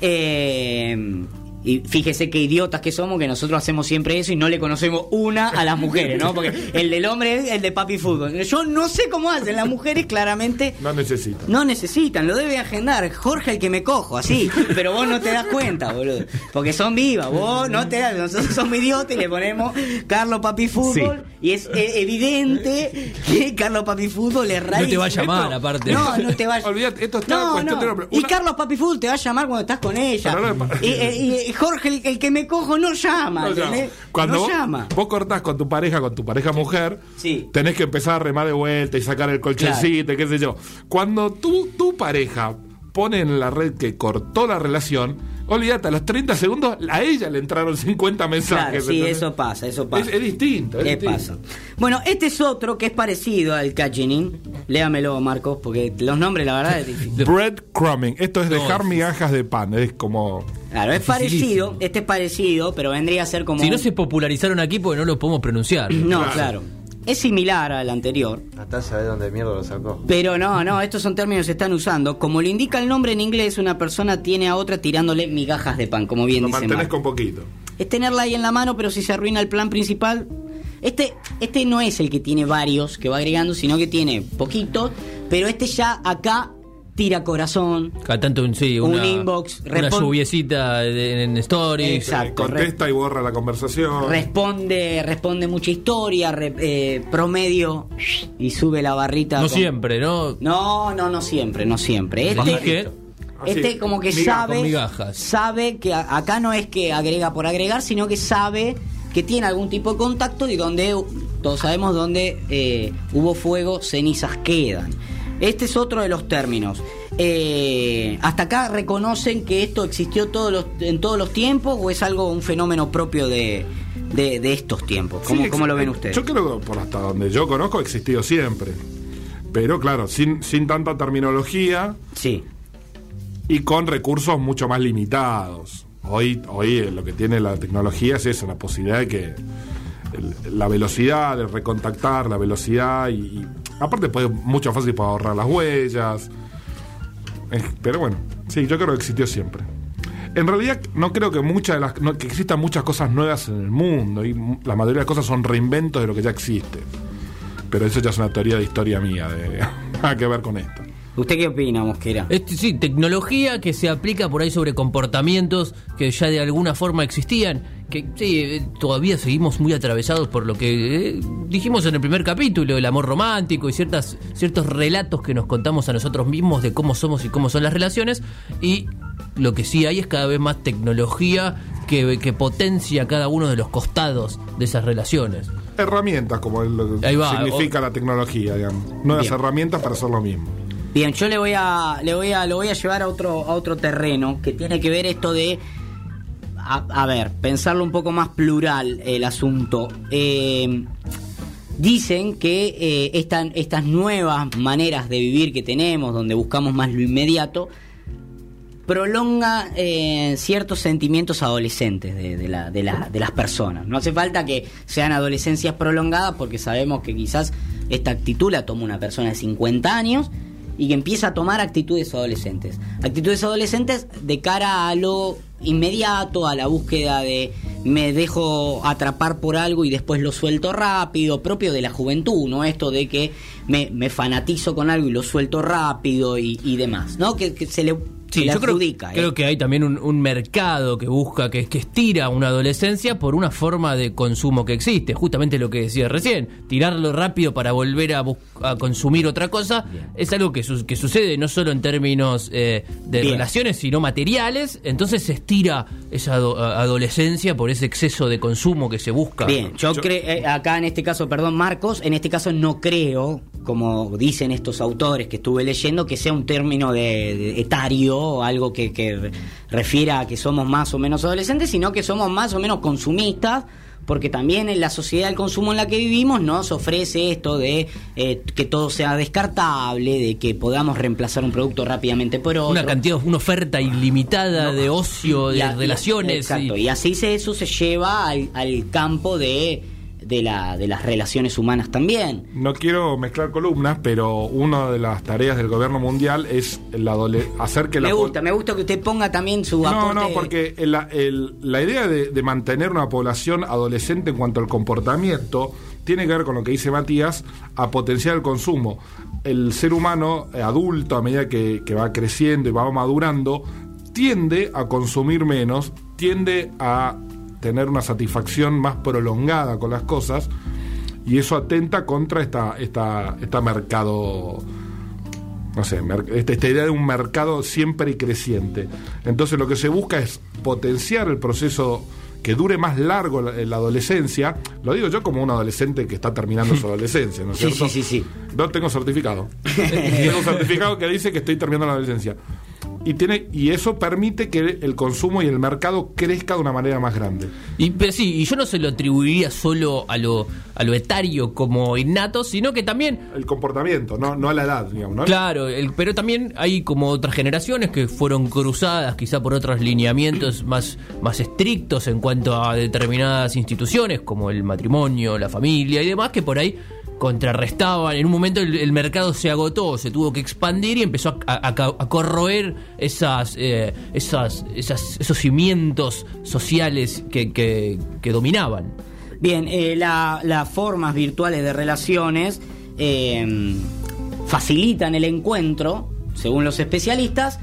Eh, y fíjese qué idiotas que somos, que nosotros hacemos siempre eso y no le conocemos una a las mujeres, ¿no? Porque el del hombre es el de papi fútbol. Yo no sé cómo hacen, las mujeres claramente No necesita. no necesitan, lo debe agendar. Jorge el que me cojo, así. Pero vos no te das cuenta, boludo. Porque son vivas, vos no te das. Nosotros somos idiotas y le ponemos Carlos Papi Fútbol. Y es evidente que Carlos Papi Fútbol es rarísimo. No te va a llamar, Esto- aparte. No, no te va a Olvídate, esto está no, no. Y Carlos Papi Fútbol te va a llamar cuando estás con ella. Y, y- y Jorge el, el que me cojo no llama, No llama. Cuando no vos, llama. vos cortás con tu pareja, con tu pareja mujer, Sí. tenés que empezar a remar de vuelta y sacar el colchoncito, y qué sé yo. Cuando tu, tu pareja pone en la red que cortó la relación, olvídate, a los 30 segundos a ella le entraron 50 Claro, mensajes. sí, ¿entendés? eso pasa, eso pasa. Es, es distinto. es ¿Qué distinto. pasa? Bueno, este es otro que es parecido al Kajenin. Léamelo, Marcos, porque los nombres, la verdad, es difícil. Breadcrumbing. Esto es dejar No, migajas de pan. Es como. Claro, es parecido, este es parecido, pero vendría a ser como... Si no se popularizaron aquí porque no lo podemos pronunciar. No, Claro. claro. Es similar al anterior, Natal sabe dónde mierda lo sacó. pero no, no, estos son términos que se están usando. Como lo indica el nombre en inglés, una persona tiene a otra tirándole migajas de pan, como bien Lo dice mantenés Marco. con poquito. Es tenerla ahí en la mano, pero si se arruina el plan principal. Este, este no es el que tiene varios que va agregando, sino que tiene poquito, pero este ya acá tira corazón. Cada tanto un, sí, Un una, inbox, una lluviecita de- en stories. Exacto. Eh, contesta y borra la conversación. Responde, responde mucha historia, re- eh, promedio y sube la barrita. No con- siempre, ¿no? No, no, no siempre, no siempre. Este, que- este como que sabe, sabe que acá no es que agrega por agregar, sino que sabe que tiene algún tipo de contacto y donde todos sabemos donde eh, hubo fuego, cenizas quedan. Este es otro de los términos. Eh, hasta acá reconocen que esto existió todos los, en todos los tiempos o es algo un fenómeno propio de, de- de estos tiempos. ¿Cómo, Sí, cómo lo ven ustedes? Yo creo que por hasta donde yo conozco ha existido siempre. Pero claro, sin, sin tanta terminología Sí, y con recursos mucho más limitados. Hoy, hoy eh, lo que tiene la tecnología es eso, la posibilidad de que el- la velocidad de recontactar, la velocidad y, y aparte puede mucho fácil para ahorrar las huellas. Eh, pero bueno, sí, yo creo que existió siempre. En realidad no creo que muchas de las no- que existan muchas cosas nuevas en el mundo y la mayoría de las cosas son reinventos de lo que ya existe. Pero eso ya es una teoría de historia mía, de nada que ver con esto. ¿Usted qué opina, Mosquera? Este, sí, tecnología que se aplica por ahí sobre comportamientos que ya de alguna forma existían, que sí, eh, todavía seguimos muy atravesados por lo que eh, dijimos en el primer capítulo, el amor romántico y ciertas, ciertos relatos que nos contamos a nosotros mismos de cómo somos y cómo son las relaciones, y lo que sí hay es cada vez más tecnología que, que potencia cada uno de los costados de esas relaciones. Herramientas, como es lo que Ahí va, significa la tecnología, digamos. Nuevas Bien. herramientas para hacer lo mismo. Bien, yo le voy a, le voy a, lo voy a llevar a otro, a otro terreno que tiene que ver esto de, a, ver, pensarlo un poco más plural el asunto. Eh, dicen que eh, esta- estas nuevas maneras de vivir que tenemos, donde buscamos más lo inmediato, prolonga eh, ciertos sentimientos adolescentes de, de las personas. No hace falta que sean adolescencias prolongadas porque sabemos que quizás esta actitud la toma una persona de 50 años y que empieza a tomar actitudes adolescentes. Actitudes adolescentes de cara a lo inmediato, a la búsqueda de me dejo atrapar por algo y después lo suelto rápido, propio de la juventud, ¿no? Esto de que me, me fanatizo con algo y lo suelto rápido y, y demás, ¿no? Que, que se le, Sí, yo creo, adjudica, ¿eh? creo que hay también un, un mercado que busca, que, que estira una adolescencia por una forma de consumo que existe. Justamente lo que decía recién, tirarlo rápido para volver a, consumir otra cosa, es algo que, su- que sucede no solo en términos eh, de Bien. relaciones, sino materiales. Entonces se estira esa ado- adolescencia por ese exceso de consumo que se busca. Bien, yo, Yo- creo, eh, acá en este caso, perdón Marcos, en este caso no creo, como dicen estos autores que estuve leyendo, que sea un término de, de etario o algo que, que refiera a que somos más o menos adolescentes, sino que somos más o menos consumistas, porque también en la sociedad del consumo en la que vivimos nos ofrece esto de eh, que todo sea descartable, de que podamos reemplazar un producto rápidamente por otro. Una cantidad, una oferta ilimitada de ocio, de Y a- y- relaciones. Exacto, y- y así se, eso se lleva al, al campo de, de, la, de las relaciones humanas también. No quiero mezclar columnas, pero una de las tareas del gobierno mundial es la hacer que la Me gusta, me gusta que usted ponga también su No, aporte. no, porque el- la, el- la idea de, de mantener una población adolescente en cuanto al comportamiento tiene que ver con lo que dice Matías, a potenciar el consumo. El ser humano eh, adulto, a medida que, que va creciendo y va madurando, tiende a consumir menos, tiende a tener una satisfacción más prolongada con las cosas, y eso atenta contra esta, esta, esta mercado no sé, esta, esta idea de un mercado siempre y creciente. Entonces lo que se busca es potenciar el proceso que dure más largo la, la adolescencia. Lo digo yo como un adolescente que está terminando su adolescencia, ¿no es Sí, cierto? sí, sí, sí. No tengo certificado. tengo un certificado que dice que estoy terminando la adolescencia. Y, tiene, y eso permite que el consumo y el mercado crezca de una manera más grande. Y, pero sí, y yo no se lo atribuiría solo a lo, a lo etario como innato, sino que también, El comportamiento, no, no a la edad, digamos. ¿no? claro, el- pero también hay como otras generaciones que fueron cruzadas quizá por otros lineamientos más, más estrictos en cuanto a determinadas instituciones, como el matrimonio, la familia y demás, que por ahí contrarrestaban. En un momento el, mercado se agotó, se tuvo que expandir y empezó a, corroer esas, eh, esas, esas, esos cimientos sociales que, que, dominaban. Bien, eh, la- las formas virtuales de relaciones eh, facilitan el encuentro, según los especialistas,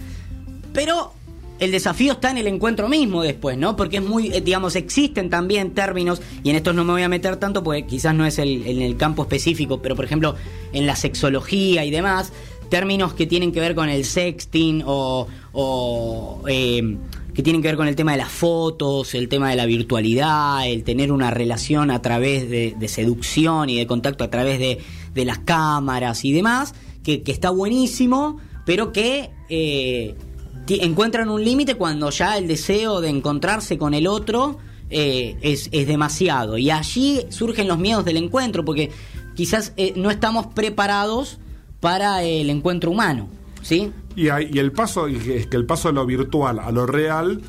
pero el desafío está en el encuentro mismo después, ¿no? Porque es muy, eh, digamos, existen también términos, y en estos no me voy a meter tanto porque quizás no es el, en el campo específico, pero por ejemplo, en la sexología y demás, términos que tienen que ver con el sexting o, o, eh, que tienen que ver con el tema de las fotos, el tema de la virtualidad, el tener una relación a través de, seducción y de contacto a través de, las cámaras y demás, que, está buenísimo, pero que eh, encuentran un límite cuando ya el deseo de encontrarse con el otro eh, es, es demasiado. Y allí surgen los miedos del encuentro, porque quizás eh, no estamos preparados para el encuentro humano. ¿Sí? Y, hay- y el paso y es que el paso de lo virtual a lo real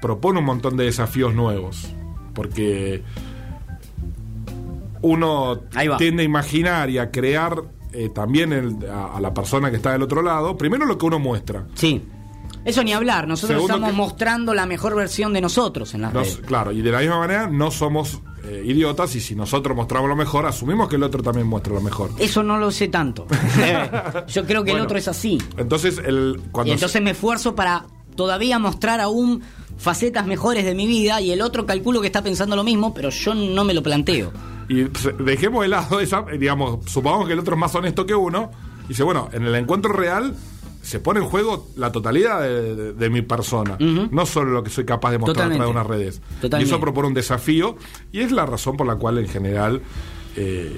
propone un montón de desafíos nuevos. Porque uno tiende a imaginar y a crear eh, también el- a, a la persona que está del otro lado, primero lo que uno muestra. Sí. Eso ni hablar, nosotros Segundo estamos que- mostrando la mejor versión de nosotros en las Nos- redes. claro, y de la misma manera no somos eh, idiotas y si nosotros mostramos lo mejor, asumimos que el otro también muestra lo mejor. Eso no lo sé tanto. Yo creo que el otro es así. Entonces, el, cuando Y entonces me esfuerzo para todavía mostrar aún facetas mejores de mi vida y el otro calculo que está pensando lo mismo, pero yo no me lo planteo. Y dejemos de lado esa, eh, digamos, supongamos que el otro es más honesto que uno. Y dice, bueno, en el encuentro real se pone en juego la totalidad de, de- de mi persona, no solo lo que soy capaz de mostrar Totalmente. a través de unas redes. Totalmente. Y eso propone un desafío y es la razón por la cual en general, eh,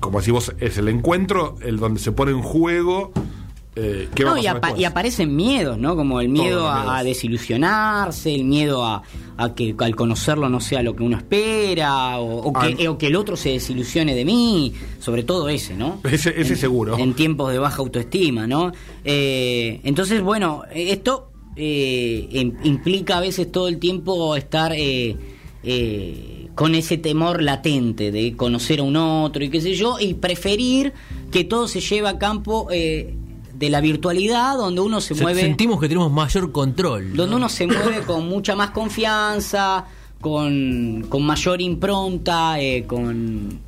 como decimos, es el encuentro el donde se pone en juego eh, qué va No, a y, apa- aparecen miedos, ¿no? Como el miedo a, desilusionarse, el miedo a, a que al conocerlo no sea lo que uno espera, o, o que, Ah. eh, o que el otro se desilusione de mí, sobre todo ese, ¿no? Ese- ese En- seguro. En tiempos de baja autoestima, ¿no? Eh, entonces, bueno, esto eh, im- implica a veces todo el tiempo estar... con ese temor latente de conocer a un otro y qué sé yo, y preferir que todo se lleve a campo eh, de la virtualidad, donde uno se Se- mueve, Sentimos que tenemos mayor control. ¿no? donde uno se mueve con mucha más confianza, con, con mayor impronta, eh, con,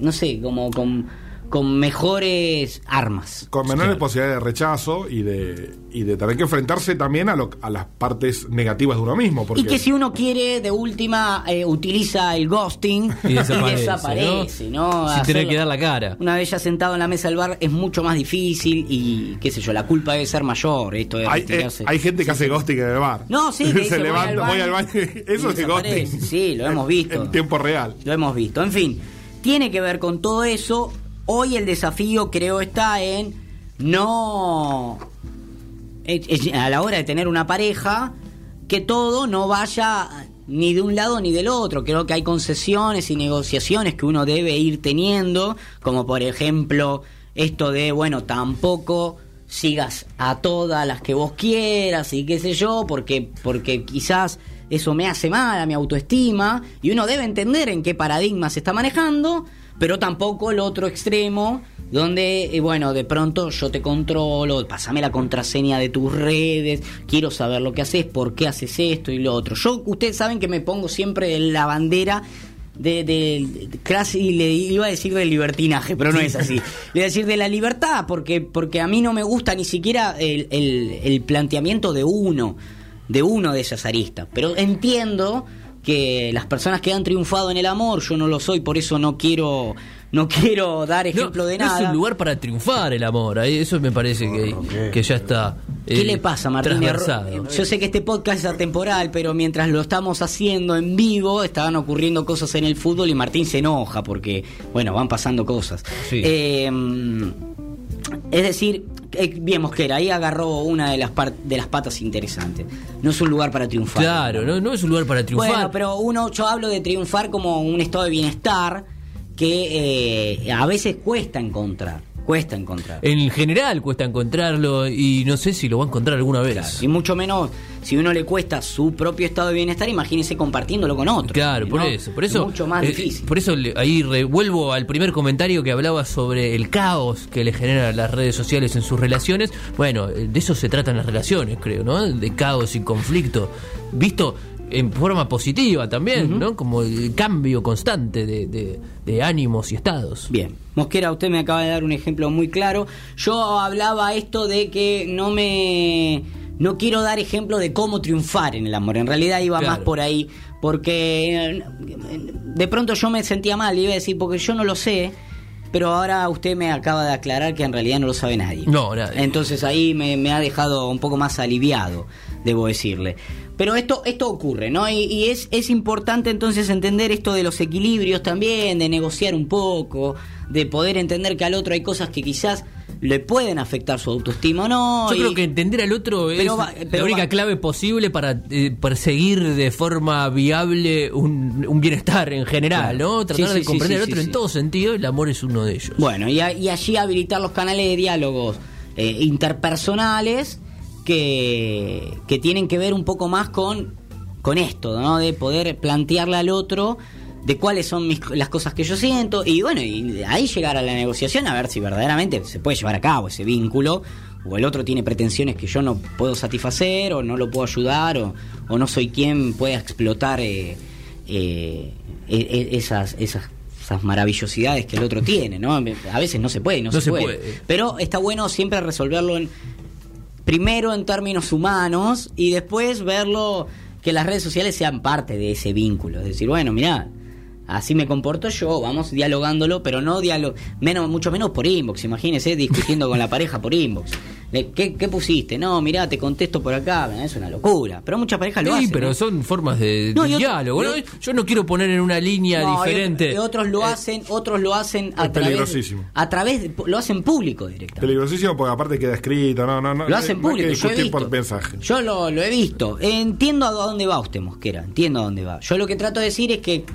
no sé, como con, con mejores armas. con menores posibilidades de rechazo y de, y de tener que enfrentarse también a, lo- a las partes negativas de uno mismo. Porque Y que si uno quiere, de última, eh, utiliza el ghosting Y desaparece, desaparece, ¿no? Sin tener Hacerlo- que dar la cara. Una vez ya sentado en la mesa del bar es mucho más difícil y qué sé yo, la culpa debe ser mayor. Esto de hay, eh, hay gente que hace ghosting en el bar. No, sí, que dice, se levanta, voy al baño y Eso es ghosting. Sí, lo hemos En- visto. En tiempo real. Lo hemos visto. En fin, tiene que ver con todo eso. Hoy el desafío creo está en no... A la hora de tener una pareja, que todo no vaya ni de un lado ni del otro. Creo que hay concesiones y negociaciones que uno debe ir teniendo, como por ejemplo esto de, bueno, tampoco sigas a todas las que vos quieras y qué sé yo, porque, porque quizás eso me hace mal a mi autoestima y uno debe entender en qué paradigma se está manejando, pero tampoco el otro extremo donde, eh, bueno, de pronto yo te controlo, pasame la contraseña de tus redes, quiero saber lo que haces, por qué haces esto y lo otro. Yo, ustedes saben que me pongo siempre la bandera de, de, de- casi le iba a decir del libertinaje, pero no es así. Le iba a decir de la libertad, porque, porque a mí no me gusta ni siquiera el, el- el planteamiento de uno, de uno de esas aristas. Pero entiendo que las personas que han triunfado en el amor, yo no lo soy, por eso no quiero, no quiero dar No, ejemplo de no nada. es un lugar para triunfar el amor. Eso me parece que, que ya está. ¿Qué eh, le pasa, Martín? transversado. Yo sé que este podcast es atemporal, pero mientras lo estamos haciendo en vivo, estaban ocurriendo cosas en el fútbol y Martín se enoja porque, bueno, van pasando cosas. Sí. Eh, es decir, eh, bien, Mosquera, ahí agarró una de las, de las patas interesantes. No es un lugar para triunfar. Claro, no, no es un lugar para triunfar. Bueno, pero uno, yo hablo de triunfar como un estado de bienestar que eh, a veces cuesta encontrar. Cuesta encontrar. En general cuesta encontrarlo y no sé si lo va a encontrar alguna vez. Y mucho menos si uno le cuesta su propio estado de bienestar, imagínese compartiéndolo con otro. Claro, por eso, por eso. Es mucho más eh, difícil. Por eso le- ahí revuelvo al primer comentario que hablaba sobre el caos que le generan las redes sociales en sus relaciones. Bueno, de eso se tratan las relaciones, creo, ¿no? De caos y conflicto. Visto en forma positiva también, ¿no? Como el cambio constante de, de- de ánimos y estados. Bien, Mosquera, usted me acaba de dar un ejemplo muy claro. Yo hablaba esto de que no me. No quiero dar ejemplo de cómo triunfar en el amor. En realidad iba Claro. más por ahí. Porque de pronto yo me sentía mal. Iba a decir, porque yo no lo sé. Pero ahora usted me acaba de aclarar que en realidad no lo sabe nadie. No, nadie. Entonces ahí me, me ha dejado un poco más aliviado, debo decirle. Pero esto, esto ocurre, ¿no? Y, y es, es importante entonces entender esto de los equilibrios también, de negociar un poco, de poder entender que al otro hay cosas que quizás le pueden afectar su autoestima o no. Yo y- creo que entender al otro es Pero va- pero la única va- clave posible para eh, perseguir de forma viable un, un bienestar en general, Claro. ¿no? Tratar Sí, de comprender sí, al otro en todo sentido, el amor es uno de ellos. Bueno, y, a- y allí habilitar los canales de diálogos eh, interpersonales que, que tienen que ver un poco más con, con esto, ¿no? De poder plantearle al otro de cuáles son mis- las cosas que yo siento y bueno, y ahí llegar a la negociación a ver si verdaderamente se puede llevar a cabo ese vínculo o el otro tiene pretensiones que yo no puedo satisfacer o no lo puedo ayudar o, o no soy quien pueda explotar eh, eh, e- e- esas, esas, esas maravillosidades que el otro tiene, ¿no? A veces no se puede, no, No se, se puede. puede. Pero está bueno siempre resolverlo en, primero en términos humanos y después verlo que las redes sociales sean parte de ese vínculo. Es decir, bueno, mirá, así me comporto yo, vamos dialogándolo, pero no diálogo, menos, mucho menos por inbox, imagínese discutiendo con la pareja por inbox. ¿Qué, qué pusiste? No, mirá, te contesto por acá, es una locura. Pero muchas parejas lo Sí, hacen. pero ¿eh? son formas de, No, de y otro- diálogo. Yo no quiero poner en una línea No, diferente. Y, otros lo Eh, hacen, otros lo hacen a Es través, peligrosísimo. a través, de- lo hacen público directamente. Peligrosísimo porque aparte queda escrito, no, no, no. Lo hacen público, yo he discutir visto. por mensaje. Yo lo, lo he visto. Entiendo a dónde va usted, Mosquera. Entiendo a dónde va. Yo lo que trato de decir es que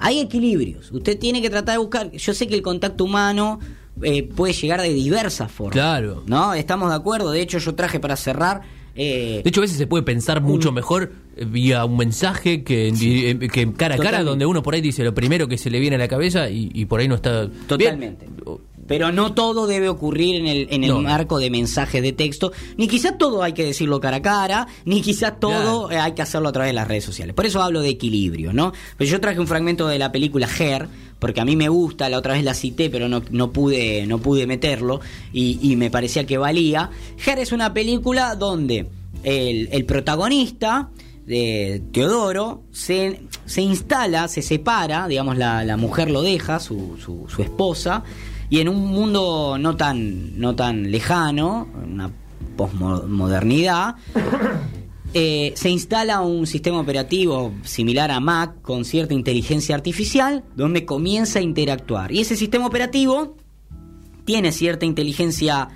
hay equilibrios. Usted tiene que tratar de buscar. Yo sé que el contacto humano eh, puede llegar de diversas formas. Claro. ¿No? Estamos de acuerdo. De hecho, yo traje para cerrar. eh, De hecho, a veces se puede pensar mucho mejor eh, vía un mensaje que, en di- eh, que cara a cara, Totalmente. donde uno por ahí dice lo primero que se le viene a la cabeza y, y por ahí no está. Totalmente. Bien. Pero no todo debe ocurrir en el, en el No. marco de mensajes de texto, ni quizás todo hay que decirlo cara a cara, ni quizás todo Claro. eh, hay que hacerlo a través de las redes sociales. Por eso hablo de equilibrio, ¿no? Pero yo traje un fragmento de la película Her, porque a mí me gusta, la otra vez la cité, pero no, no pude, no pude meterlo, y, y me parecía que valía. Her es una película donde el, el protagonista de Teodoro se, se instala, se separa, digamos, la, la mujer lo deja, su, su, su esposa, y en un mundo no tan, no tan lejano, una posmodernidad, eh, se instala un sistema operativo similar a Mac con cierta inteligencia artificial, donde comienza a interactuar. Y ese sistema operativo tiene cierta inteligencia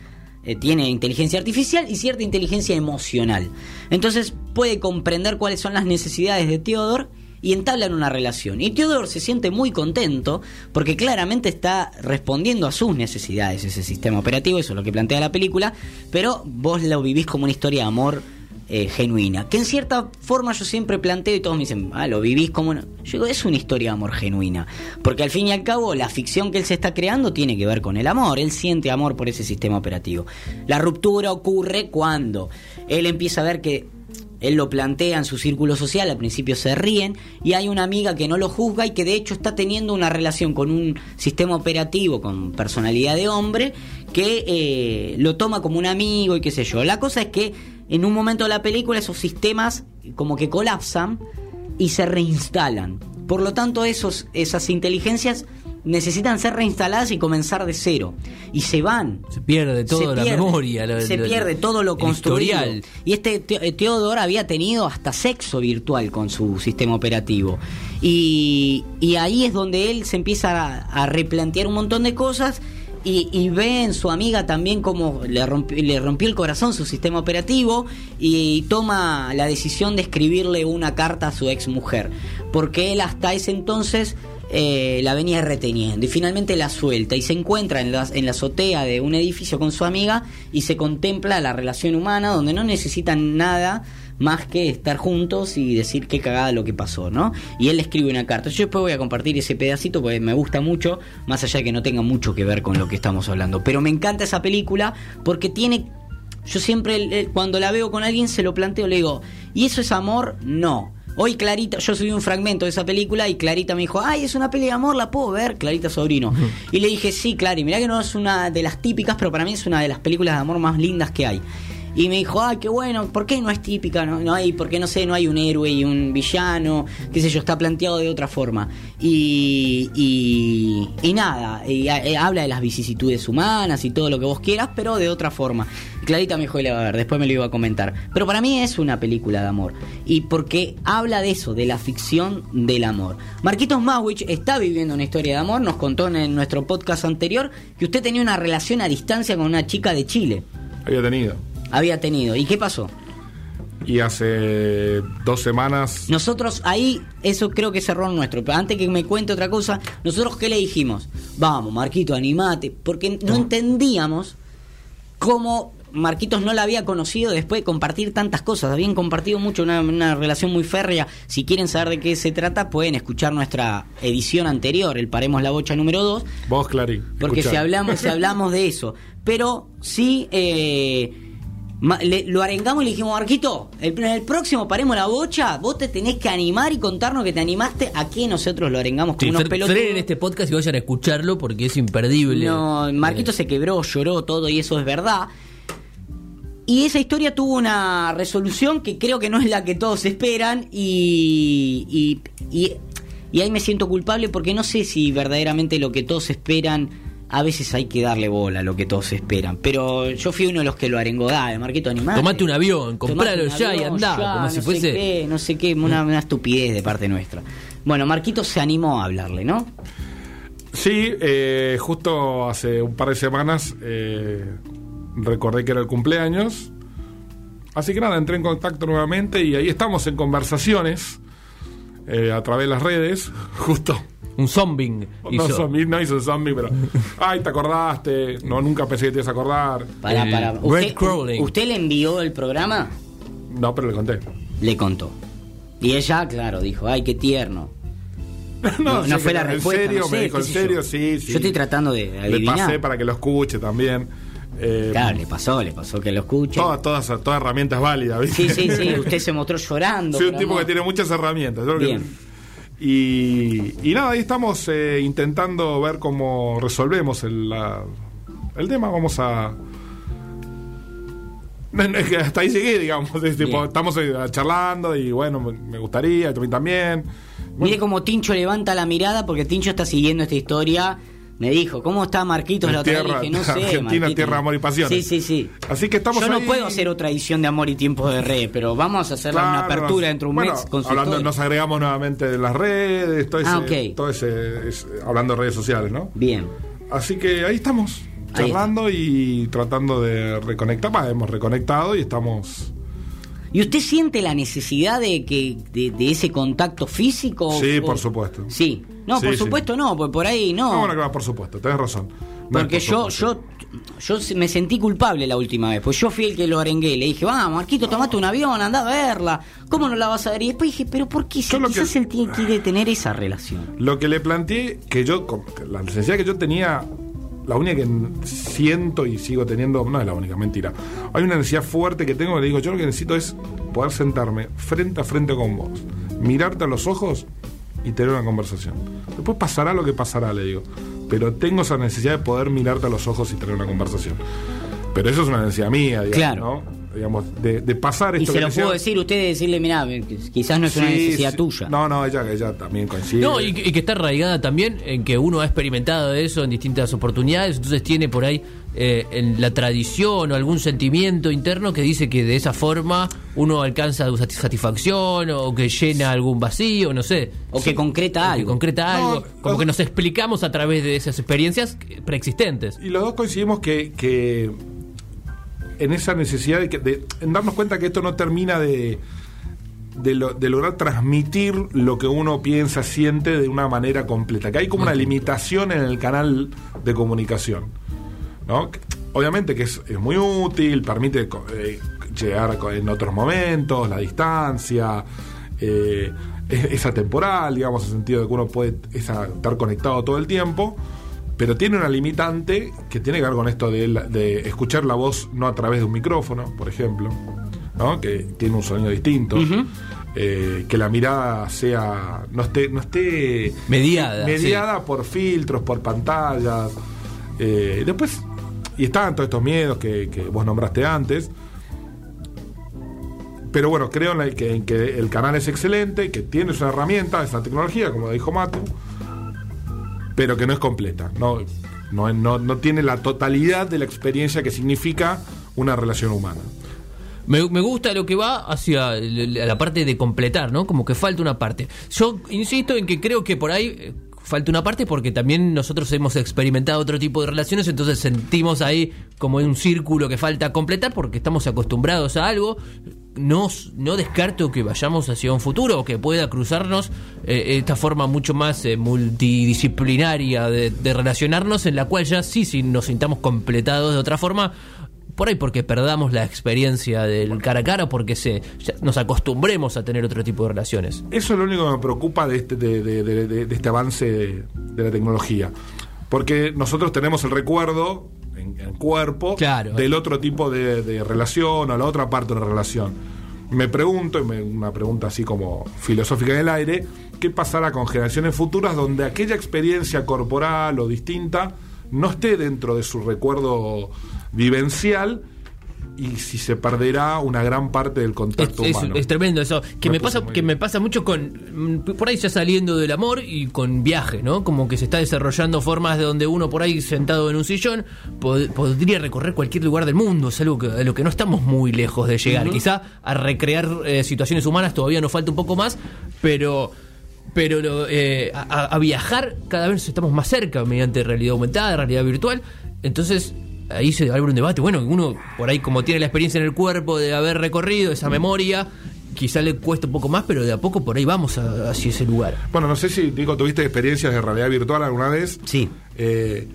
eh, tiene inteligencia artificial y cierta inteligencia emocional. Entonces puede comprender cuáles son las necesidades de Theodore y entablan una relación. Y Theodore se siente muy contento porque claramente está respondiendo a sus necesidades ese sistema operativo, eso es lo que plantea la película, pero vos lo vivís como una historia de amor eh, genuina. Que en cierta forma yo siempre planteo y todos me dicen, ah, lo vivís como una... Yo digo, es una historia de amor genuina. Porque al fin y al cabo la ficción que él se está creando tiene que ver con el amor. Él siente amor por ese sistema operativo. La ruptura ocurre cuando él empieza a ver que él lo plantea en su círculo social, al principio se ríen, y hay una amiga que no lo juzga y que de hecho está teniendo una relación con un sistema operativo con personalidad de hombre que eh, lo toma como un amigo y qué sé yo. La cosa es que en un momento de la película esos sistemas como que colapsan y se reinstalan. Por lo tanto, esos, esas inteligencias necesitan ser reinstaladas y comenzar de cero. Y se van. Se pierde toda la pierde, memoria. lo- se lo- pierde todo lo construido. historial. Y este Te- eh, Teodoro había tenido hasta sexo virtual con su sistema operativo. Y, y ahí es donde él se empieza a, a replantear un montón de cosas. Y, y ve en su amiga también como le rompió, le rompió el corazón su sistema operativo y toma la decisión de escribirle una carta a su ex mujer. Porque él hasta ese entonces eh, la venía reteniendo y finalmente la suelta y se encuentra en la, en la azotea de un edificio con su amiga y se contempla la relación humana donde no necesitan nada más que estar juntos y decir qué cagada lo que pasó, ¿no? Y él escribe una carta. Yo después voy a compartir ese pedacito porque me gusta mucho, más allá de que no tenga mucho que ver con lo que estamos hablando. Pero me encanta esa película porque tiene yo siempre eh, cuando la veo con alguien se lo planteo, le digo, ¿y eso es amor? No. Hoy Clarita, yo subí un fragmento de esa película y Clarita me dijo, ay, es una peli de amor, ¿la puedo ver? Clarita Sobrino. Y le dije, sí, Clary, mirá que no es una de las típicas, pero para mí es una de las películas de amor más lindas que hay. Y me dijo, ay, qué bueno, ¿por qué no es típica? No, no hay, porque no sé, no hay un héroe y un villano, qué sé yo, está planteado de otra forma. Y, y, y nada, y, eh, habla de las vicisitudes humanas y todo lo que vos quieras, pero de otra forma. Clarita me dijo, "Y la va a ver, después me lo iba a comentar. Pero para mí es una película de amor. Y porque habla de eso, de la ficción del amor. Marquitos Mawich está viviendo una historia de amor, nos contó en nuestro podcast anterior que usted tenía una relación a distancia con una chica de Chile. Había tenido. Había tenido. ¿Y qué pasó? Y hace dos semanas. Nosotros ahí, eso creo que es error nuestro. Pero antes que me cuente otra cosa, nosotros qué le dijimos? Vamos, Marquito, animate. Porque no entendíamos cómo Marquitos no la había conocido después de compartir tantas cosas. Habían compartido mucho, una, una relación muy férrea. Si quieren saber de qué se trata, pueden escuchar nuestra edición anterior, el Paremos la Bocha número 2. Vos, Clarín. Porque escuchá. si hablamos, si hablamos de eso. Pero sí, eh, le- lo arengamos y le dijimos, Marquito, el, en el próximo paremos la bocha, vos te tenés que animar y contarnos que te animaste. Aquí nosotros lo arengamos como Sí, unos pelotudos. frenen este podcast y vayan a escucharlo porque es imperdible. No, Marquito Eh, se quebró, lloró todo y eso es verdad. Y esa historia tuvo una resolución que creo que no es la que todos esperan y, y, y Y ahí me siento culpable porque no sé si verdaderamente lo que todos esperan, a veces hay que darle bola a lo que todos esperan. Pero yo fui uno de los que lo arengó, dale, Marquito, animate. Tomate un avión, compralo un ya y andá, ya, como no si sé fuese... qué, no sé qué, una, una estupidez de parte nuestra. Bueno, Marquito se animó a hablarle, ¿no? Sí, eh, justo hace un par de semanas eh, recordé que era el cumpleaños. Así que nada, entré en contacto nuevamente y ahí estamos en conversaciones eh, a través de las redes. Justo. Un zombing No, hizo. zombie, no hizo zombie, pero. Ay, te acordaste. No, nunca pensé que te ibas a acordar. Para, El para. Red ¿Usted, Crawling. ¿Usted le envió el programa? No, pero le conté. Le contó. Y ella, claro, dijo, ay, qué tierno. No, sé no fue la respuesta. ¿En serio? no sé, me dijo, ¿en serio? yo. Sí, sí. Yo estoy tratando de Le pasé para que lo escuche también. Eh, Claro, le pasó, le pasó que lo escuche. todas, todas, todas herramientas válidas, ¿viste? Sí, sí, sí, usted se mostró llorando. Soy un tipo que tiene muchas herramientas. yo creo que- Bien. Y, y nada, ahí estamos eh, intentando ver cómo resolvemos el, la- el tema. Vamos a. Hasta ahí llegué, digamos. es tipo, Bien. estamos eh, charlando y bueno, me, gustaría, mí también. Mire cómo Tincho levanta la mirada porque Tincho está siguiendo esta historia. Me dijo, ¿cómo está Marquitos la otra vez? tierra- Dije, no sé. Argentina, Marquito. tierra de amor y pasiones. Sí, sí, sí. Así que estamos Yo no puedo hacer otra edición de Amor y Tiempo de Re, pero vamos a hacer una apertura dentro de un bueno, mes con su hablando, historia. Nos agregamos nuevamente de las redes, todo ese, Ah, ok. todo ese- es- hablando de redes sociales, ¿no? Bien. Así que ahí estamos, Ahí charlando y tratando de reconectar. Bah, hemos reconectado y estamos. ¿Y usted siente la necesidad de que de, de ese contacto físico? Sí, o- por supuesto. Sí. No, Sí, por sí. supuesto no, porque por ahí no. No, bueno, por supuesto, tenés razón. No Porque yo, por yo, yo me sentí culpable la última vez, pues yo fui el que lo arengué, le dije, vamos, Marquito, tomate un avión, anda a verla, ¿cómo no la vas a ver? Y después dije, pero ¿por qué? Si Yo quizás que- él tiene- quiere tener esa relación. Lo que le planteé, que yo, la necesidad que yo tenía, la única que siento y sigo teniendo, no es la única, mentira. Hay una necesidad fuerte que tengo que le digo, yo lo que necesito es poder sentarme frente a frente con vos, mirarte a los ojos y tener una conversación. Después pasará lo que pasará, le digo. Pero tengo esa necesidad de poder mirarte a los ojos y tener una conversación. Pero eso es una necesidad mía, digamos, Claro. ¿no? Digamos, de, de pasar esto Y se que lo decía- puedo decir usted, decirle, mira, quizás no es una necesidad sí. tuya. No, no, ella, ella también coincide. No, y, que- y que está arraigada también en que uno ha experimentado eso en distintas oportunidades, entonces tiene por ahí eh, en la tradición o algún sentimiento interno que dice que de esa forma uno alcanza sati- satisfacción o que llena algún vacío, no sé. O que concreta O que algo. concreta No, algo. Como o- que nos explicamos a través de esas experiencias preexistentes. Y los dos coincidimos que, que en esa necesidad de, que- de- en darnos cuenta que esto no termina de, de, lo- de lograr transmitir lo que uno piensa, siente de una manera completa. Que hay como una limitación en el canal de comunicación. ¿no? Obviamente que es, es muy útil, permite eh, llegar en otros momentos, la distancia, eh, es, es atemporal, digamos, en el sentido de que uno puede esa- estar conectado todo el tiempo, pero tiene una limitante que tiene que ver con esto de, la- de escuchar la voz no a través de un micrófono, por ejemplo, ¿no? que tiene un sonido distinto. eh, que la mirada sea no esté no esté Mediada, mediada por filtros por pantallas eh, después y estaban todos estos miedos que, que vos nombraste antes pero bueno, creo en, la- que, en que el canal es excelente, que tiene una herramienta, es una tecnología, como dijo Matu, pero que no es completa. No, no, no, no tiene la totalidad de la experiencia que significa una relación humana. Me, me gusta lo que va hacia la parte de completar, ¿no? Como que falta una parte. Yo insisto en que creo que por ahí eh, falta una parte porque también nosotros hemos experimentado otro tipo de relaciones, entonces sentimos ahí como un círculo que falta completar porque estamos acostumbrados a algo. No, no descarto que vayamos hacia un futuro o que pueda cruzarnos eh, esta forma mucho más eh, multidisciplinaria de, de relacionarnos en la cual ya sí, sí nos sintamos completados de otra forma por ahí porque perdamos la experiencia del cara a cara o porque se, nos acostumbremos a tener otro tipo de relaciones. Eso es lo único que me preocupa de este, de, de- de- de- de este avance de, la tecnología. Porque nosotros tenemos el recuerdo en, en cuerpo Claro. del otro tipo de, de relación o la otra parte de la relación. Me pregunto, y me- una pregunta así como filosófica en el aire, ¿qué pasará con generaciones futuras donde aquella experiencia corporal o distinta no esté dentro de su recuerdo vivencial y si se perderá una gran parte del contacto es- humano. es tremendo eso. Que Me pasa, que bien. me pasa mucho con. mm, Por ahí ya saliendo del amor y con viaje, ¿no? Como que se está desarrollando formas de donde uno por ahí sentado en un sillón pod- podría recorrer cualquier lugar del mundo. Es algo que, a lo que no estamos muy lejos de llegar. Quizá a recrear eh, situaciones humanas todavía nos falta un poco más, pero. Pero eh, a viajar cada vez estamos más cerca mediante realidad aumentada, realidad virtual. Entonces, ahí se abre un debate. Bueno, uno por ahí como tiene la experiencia en el cuerpo de haber recorrido esa memoria, quizá le cuesta un poco más, pero de a poco por ahí vamos a- hacia ese lugar. Bueno, no sé si, Nico, tuviste experiencias de realidad virtual alguna vez. Sí. Eh,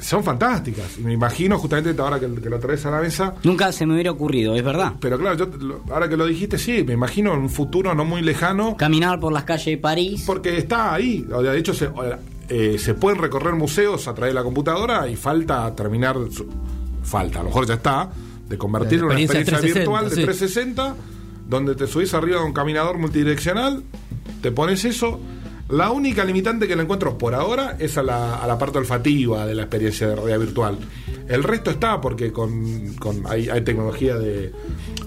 son fantásticas. Me imagino, justamente ahora que, que lo traes a la mesa. Nunca se me hubiera ocurrido, es verdad. Pero claro, yo, lo- ahora que lo dijiste, sí, me imagino en un futuro no muy lejano. Caminar por las calles de París. Porque está ahí. De hecho, se, eh, se pueden recorrer museos a través de la computadora y falta terminar. su- falta, a lo mejor ya está, de convertir en una experiencia experiencia 360, virtual de sí. 360, donde te subís arriba de un caminador multidireccional, te pones eso. La única limitante que le encuentro por ahora es a la, a la parte olfativa de la experiencia de realidad virtual. El resto está porque con, con- hay, hay tecnología de,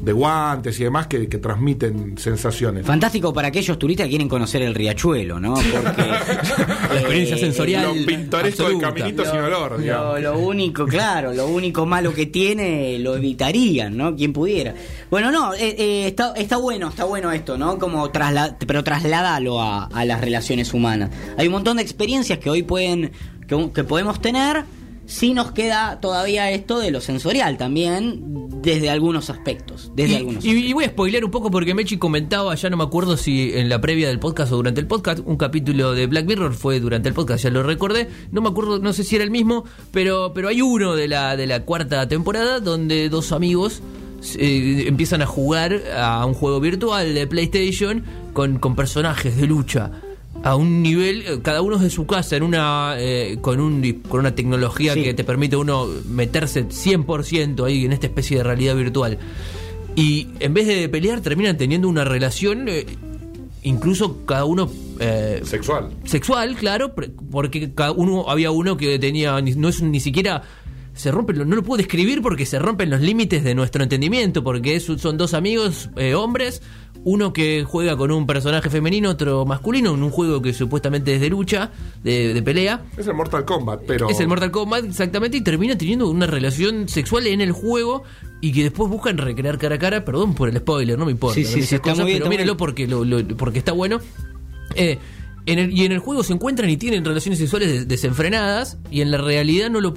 de guantes y demás que, que transmiten sensaciones. Fantástico para aquellos turistas que quieren conocer el riachuelo, ¿no? Porque La experiencia eh, sensorial. Lo pintoresco del caminito sin olor. Lo, lo único, claro, lo único malo que tiene lo evitarían, ¿no? Quien pudiera. Bueno, no, eh, eh, está, está bueno, está bueno esto, ¿no? Como trasla pero trasládalo a, a las relaciones humanas. Hay un montón de experiencias que hoy pueden, que, que podemos tener. Si nos queda todavía esto de lo sensorial también, desde algunos aspectos. Desde Y, algunos y- aspectos. y voy a spoilear un poco porque Mechi comentaba, ya no me acuerdo si en la previa del podcast o durante el podcast, un capítulo de Black Mirror fue durante el podcast, ya lo recordé. No me acuerdo, no sé si era el mismo, pero, pero hay uno de la, de la cuarta temporada donde dos amigos eh, empiezan a jugar a un juego virtual de PlayStation con, con personajes de lucha a un nivel, eh, cada uno de su casa, en una eh, con un con una tecnología Sí. que te permite uno meterse 100% ahí en esta especie de realidad virtual. Y en vez de pelear, terminan teniendo una relación, eh, incluso cada uno eh, Sexual. sexual, claro, porque cada uno había uno que tenía no es ni siquiera se rompe, no lo puedo describir porque se rompen los límites de nuestro entendimiento, porque es- son dos amigos eh, hombres, uno que juega con un personaje femenino, otro masculino, en un juego que supuestamente es de lucha, de, de pelea. Es el Mortal Kombat, pero. Es el Mortal Kombat, exactamente, y termina teniendo una relación sexual en el juego y que después buscan recrear cara a cara. Perdón por el spoiler, no me importa. Sí, sí, no me sí, está cosas, muy bien, pero mírenlo porque, lo, lo- porque está bueno. Eh, en el- y en el juego se encuentran y tienen relaciones sexuales des- desenfrenadas y en la realidad no lo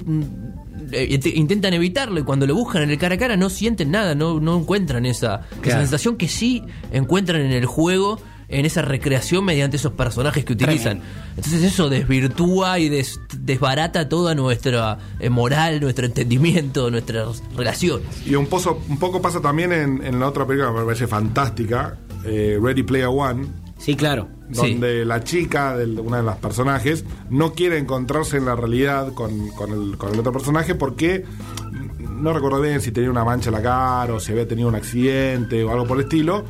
intentan evitarlo y cuando lo buscan en el cara a cara no sienten nada, no, no encuentran esa, sensación que sí encuentran en el juego, en esa recreación mediante esos personajes que utilizan. Entonces eso desvirtúa y des- desbarata toda nuestra eh, moral, nuestro entendimiento, nuestras relaciones. Y un, pozo, un poco pasa también en, en la otra película que me parece fantástica, eh, Ready Player One, Sí, claro. Sí. donde la chica de una de las personajes no quiere encontrarse en la realidad con, con el, con el otro personaje porque no recuerdo bien si tenía una mancha en la cara o si había tenido un accidente o algo por el estilo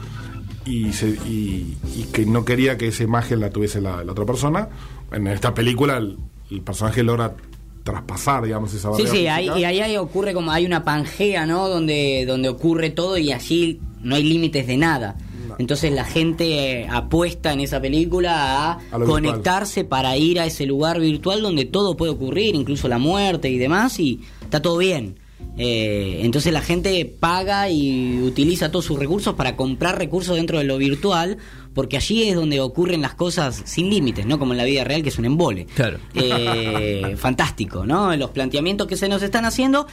y, se- y- y que no quería que esa imagen la tuviese la, la otra persona. En esta película el, el personaje logra traspasar, digamos, esa Sí, barrera sí, física. ahí, y ahí, ahí ocurre como hay una pangea, ¿no? Donde, donde ocurre todo y allí no hay límites de nada. Entonces la gente apuesta en esa película a, conectarse para ir a ese lugar virtual donde todo puede ocurrir, incluso la muerte y demás, y está todo bien. Eh, entonces la gente paga y utiliza todos sus recursos para comprar recursos dentro de lo virtual, porque allí es donde ocurren las cosas sin límites, ¿no? Como en la vida real, que es un embole. Claro. Eh, fantástico, ¿no? Los planteamientos que se nos están haciendo.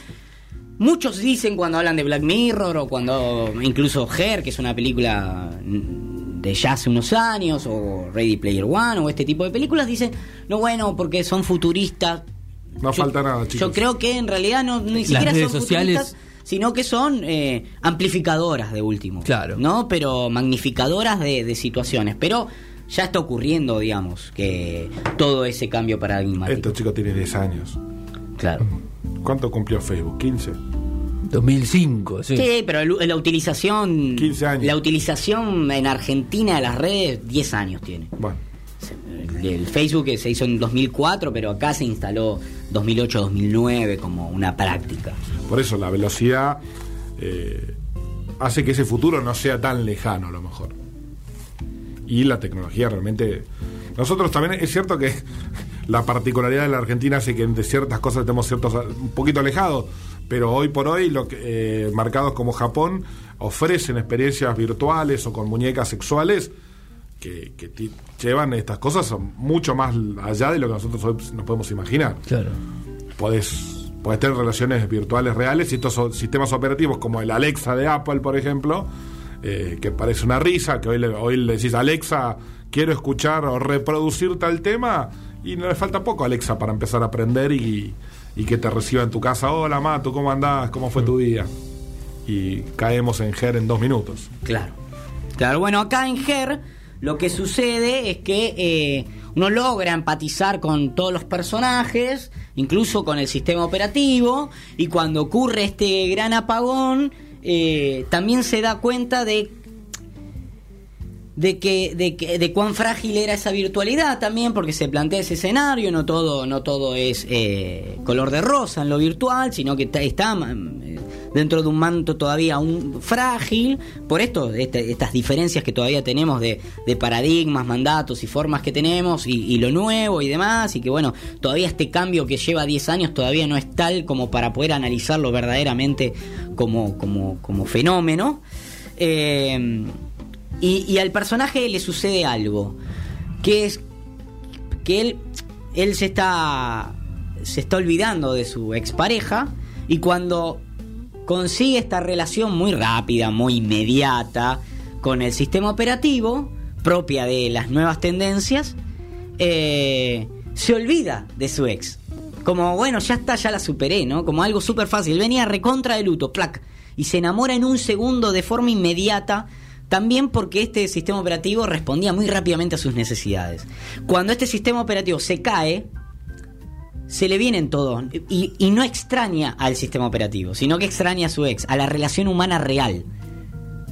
Muchos dicen cuando hablan de Black Mirror o cuando incluso Her, que es una película de ya hace unos años, o Ready Player One, o este tipo de películas, dicen, no, bueno, porque son futuristas. No falta nada, chicos. Yo creo que en realidad no, ni siquiera redes son sociales- futuristas, sino que son eh, amplificadoras de último. Claro. ¿No? Pero magnificadoras de, de situaciones. Pero ya está ocurriendo, digamos, que todo ese cambio paradigmático. Estos chicos tienen 10 años. Claro. ¿Cuánto cumplió Facebook? ¿15? 2005, sí. Sí, pero el- la utilización. 15 años. La utilización en Argentina de las redes, 10 años tiene. Bueno. El, el Facebook se hizo en 2004, pero acá se instaló 2008-2009 como una práctica. Por eso la velocidad eh, hace que ese futuro no sea tan lejano a lo mejor. Y la tecnología realmente... Nosotros también es cierto que la particularidad de la Argentina hace que de ciertas cosas estemos ciertos, un poquito alejados, pero hoy por hoy lo que, eh, mercados como Japón ofrecen experiencias virtuales o con muñecas sexuales que, llevan estas cosas mucho más allá de lo que nosotros hoy nos podemos imaginar. Claro. Podés, podés tener relaciones virtuales reales y estos son sistemas operativos como el Alexa de Apple, por ejemplo, eh, que parece una risa, que hoy le, hoy le decís Alexa, quiero escuchar o reproducir tal tema, y no le falta poco a Alexa para empezar a aprender y, y que te reciba en tu casa. Hola, Mato, ¿cómo andás? ¿Cómo fue tu día? Y caemos en GER en dos minutos. Claro. Claro, bueno, acá en GER lo que sucede es que eh, uno logra empatizar con todos los personajes, incluso con el sistema operativo, y cuando ocurre este gran apagón, eh, también se da cuenta de de que, de que de cuán frágil era esa virtualidad también porque se plantea ese escenario no todo no todo es eh, color de rosa en lo virtual sino que está, está, dentro de un manto todavía un frágil. Por esto este- estas diferencias que todavía tenemos de, paradigmas mandatos y formas que tenemos y, y lo nuevo y demás y que bueno todavía este cambio que lleva 10 años todavía no es tal como para poder analizarlo verdaderamente como como como fenómeno. Eh, y, al personaje le sucede algo, que es que él, él se está se está olvidando de su expareja y cuando consigue esta relación muy rápida, muy inmediata con el sistema operativo propia de las nuevas tendencias, eh, se olvida de su ex. Como, bueno, ya está, ya la superé, ¿no? Como algo súper fácil. Venía recontra de luto, plac. Y se enamora en un segundo de forma inmediata. También porque este sistema operativo respondía muy rápidamente a sus necesidades. Cuando este sistema operativo se cae, se le vienen todos. Y, y no extraña al sistema operativo, sino que extraña a su ex, a la relación humana real.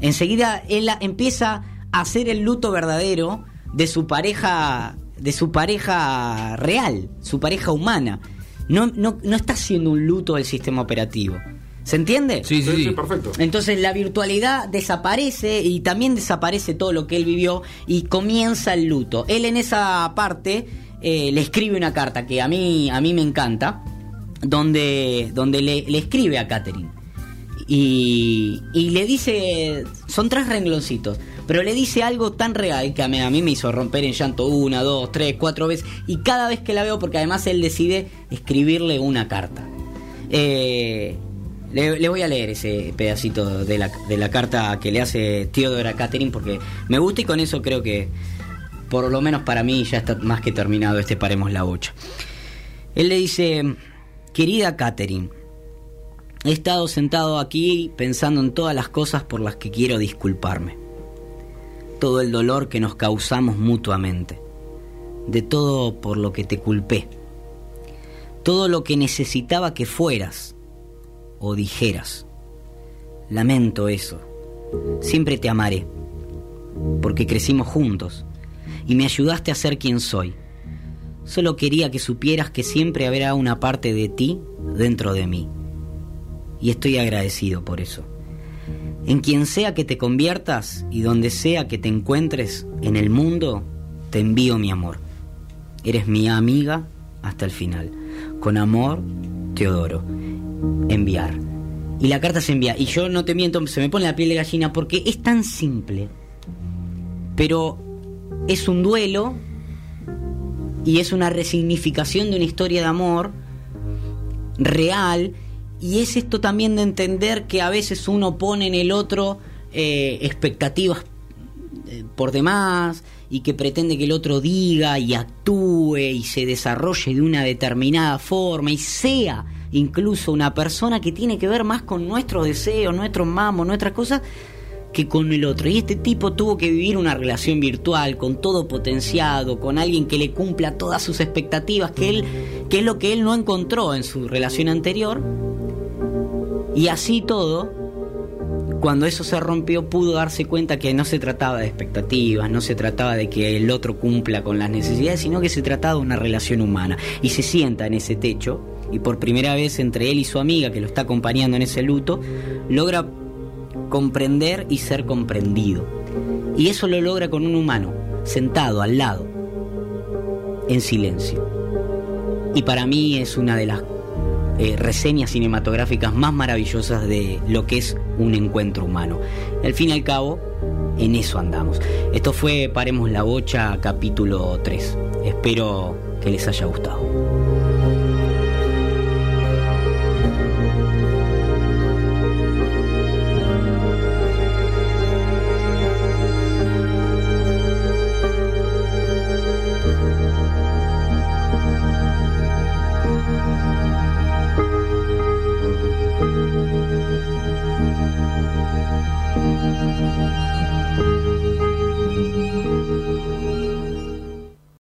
Enseguida él empieza a hacer el luto verdadero de su pareja, de su pareja real, su pareja humana. No, no, no está haciendo un luto del sistema operativo. ¿Se entiende? Sí, sí, Sí, perfecto. Entonces la virtualidad desaparece y también desaparece todo lo que él vivió y comienza el luto. Él en esa parte eh, le escribe una carta que a mí, a mí me encanta, donde, donde le, le escribe a Catherine. Y, y le dice, son tres rengloncitos, pero le dice algo tan real que a mí, a mí me hizo romper en llanto una, dos, tres, cuatro veces. Y cada vez que la veo, porque además él decide escribirle una carta. Eh, le, voy a leer ese pedacito de la, de la carta que le hace Theodore a Catherine porque me gusta y con eso creo que, por lo menos para mí, ya está más que terminado este Paremos la Bocha. Él le dice, querida Catherine, he estado sentado aquí pensando en todas las cosas por las que quiero disculparme. Todo el dolor que nos causamos mutuamente. De todo por lo que te culpé. Todo lo que necesitaba que fueras o dijeras. Lamento eso. Siempre te amaré. Porque crecimos juntos y me ayudaste a ser quien soy. Solo quería que supieras que siempre habrá una parte de ti dentro de mí. Y estoy agradecido por eso. En quien sea que te conviertas y donde sea que te encuentres en el mundo, te envío mi amor. Eres mi amiga hasta el final. Con amor, Teodoro. Enviar. Y la carta se envía. Y yo no te miento, se me pone la piel de gallina porque es tan simple. Pero es un duelo y es una resignificación de una historia de amor real. Y es esto también de entender que a veces uno pone en el otro eh, expectativas eh, por demás y que pretende que el otro diga y actúe y se desarrolle de una determinada forma y sea incluso una persona que tiene que ver más con nuestros deseos, nuestros mamos, nuestras cosas que con el otro. Y este tipo tuvo que vivir una relación virtual con todo potenciado, con alguien que le cumpla todas sus expectativas, que él que es lo que él no encontró en su relación anterior. Y así todo, cuando eso se rompió, pudo darse cuenta que no se trataba de expectativas, no se trataba de que el otro cumpla con las necesidades, sino que se trataba de una relación humana. Y se sienta en ese techo y por primera vez entre él y su amiga que lo está acompañando en ese luto, logra comprender y ser comprendido. Y eso lo logra con un humano, sentado al lado, en silencio. Y para mí es una de las eh, reseñas cinematográficas más maravillosas de lo que es un encuentro humano. Al fin y al cabo, en eso andamos. Esto fue Paremos la Bocha capítulo 3. Espero que les haya gustado.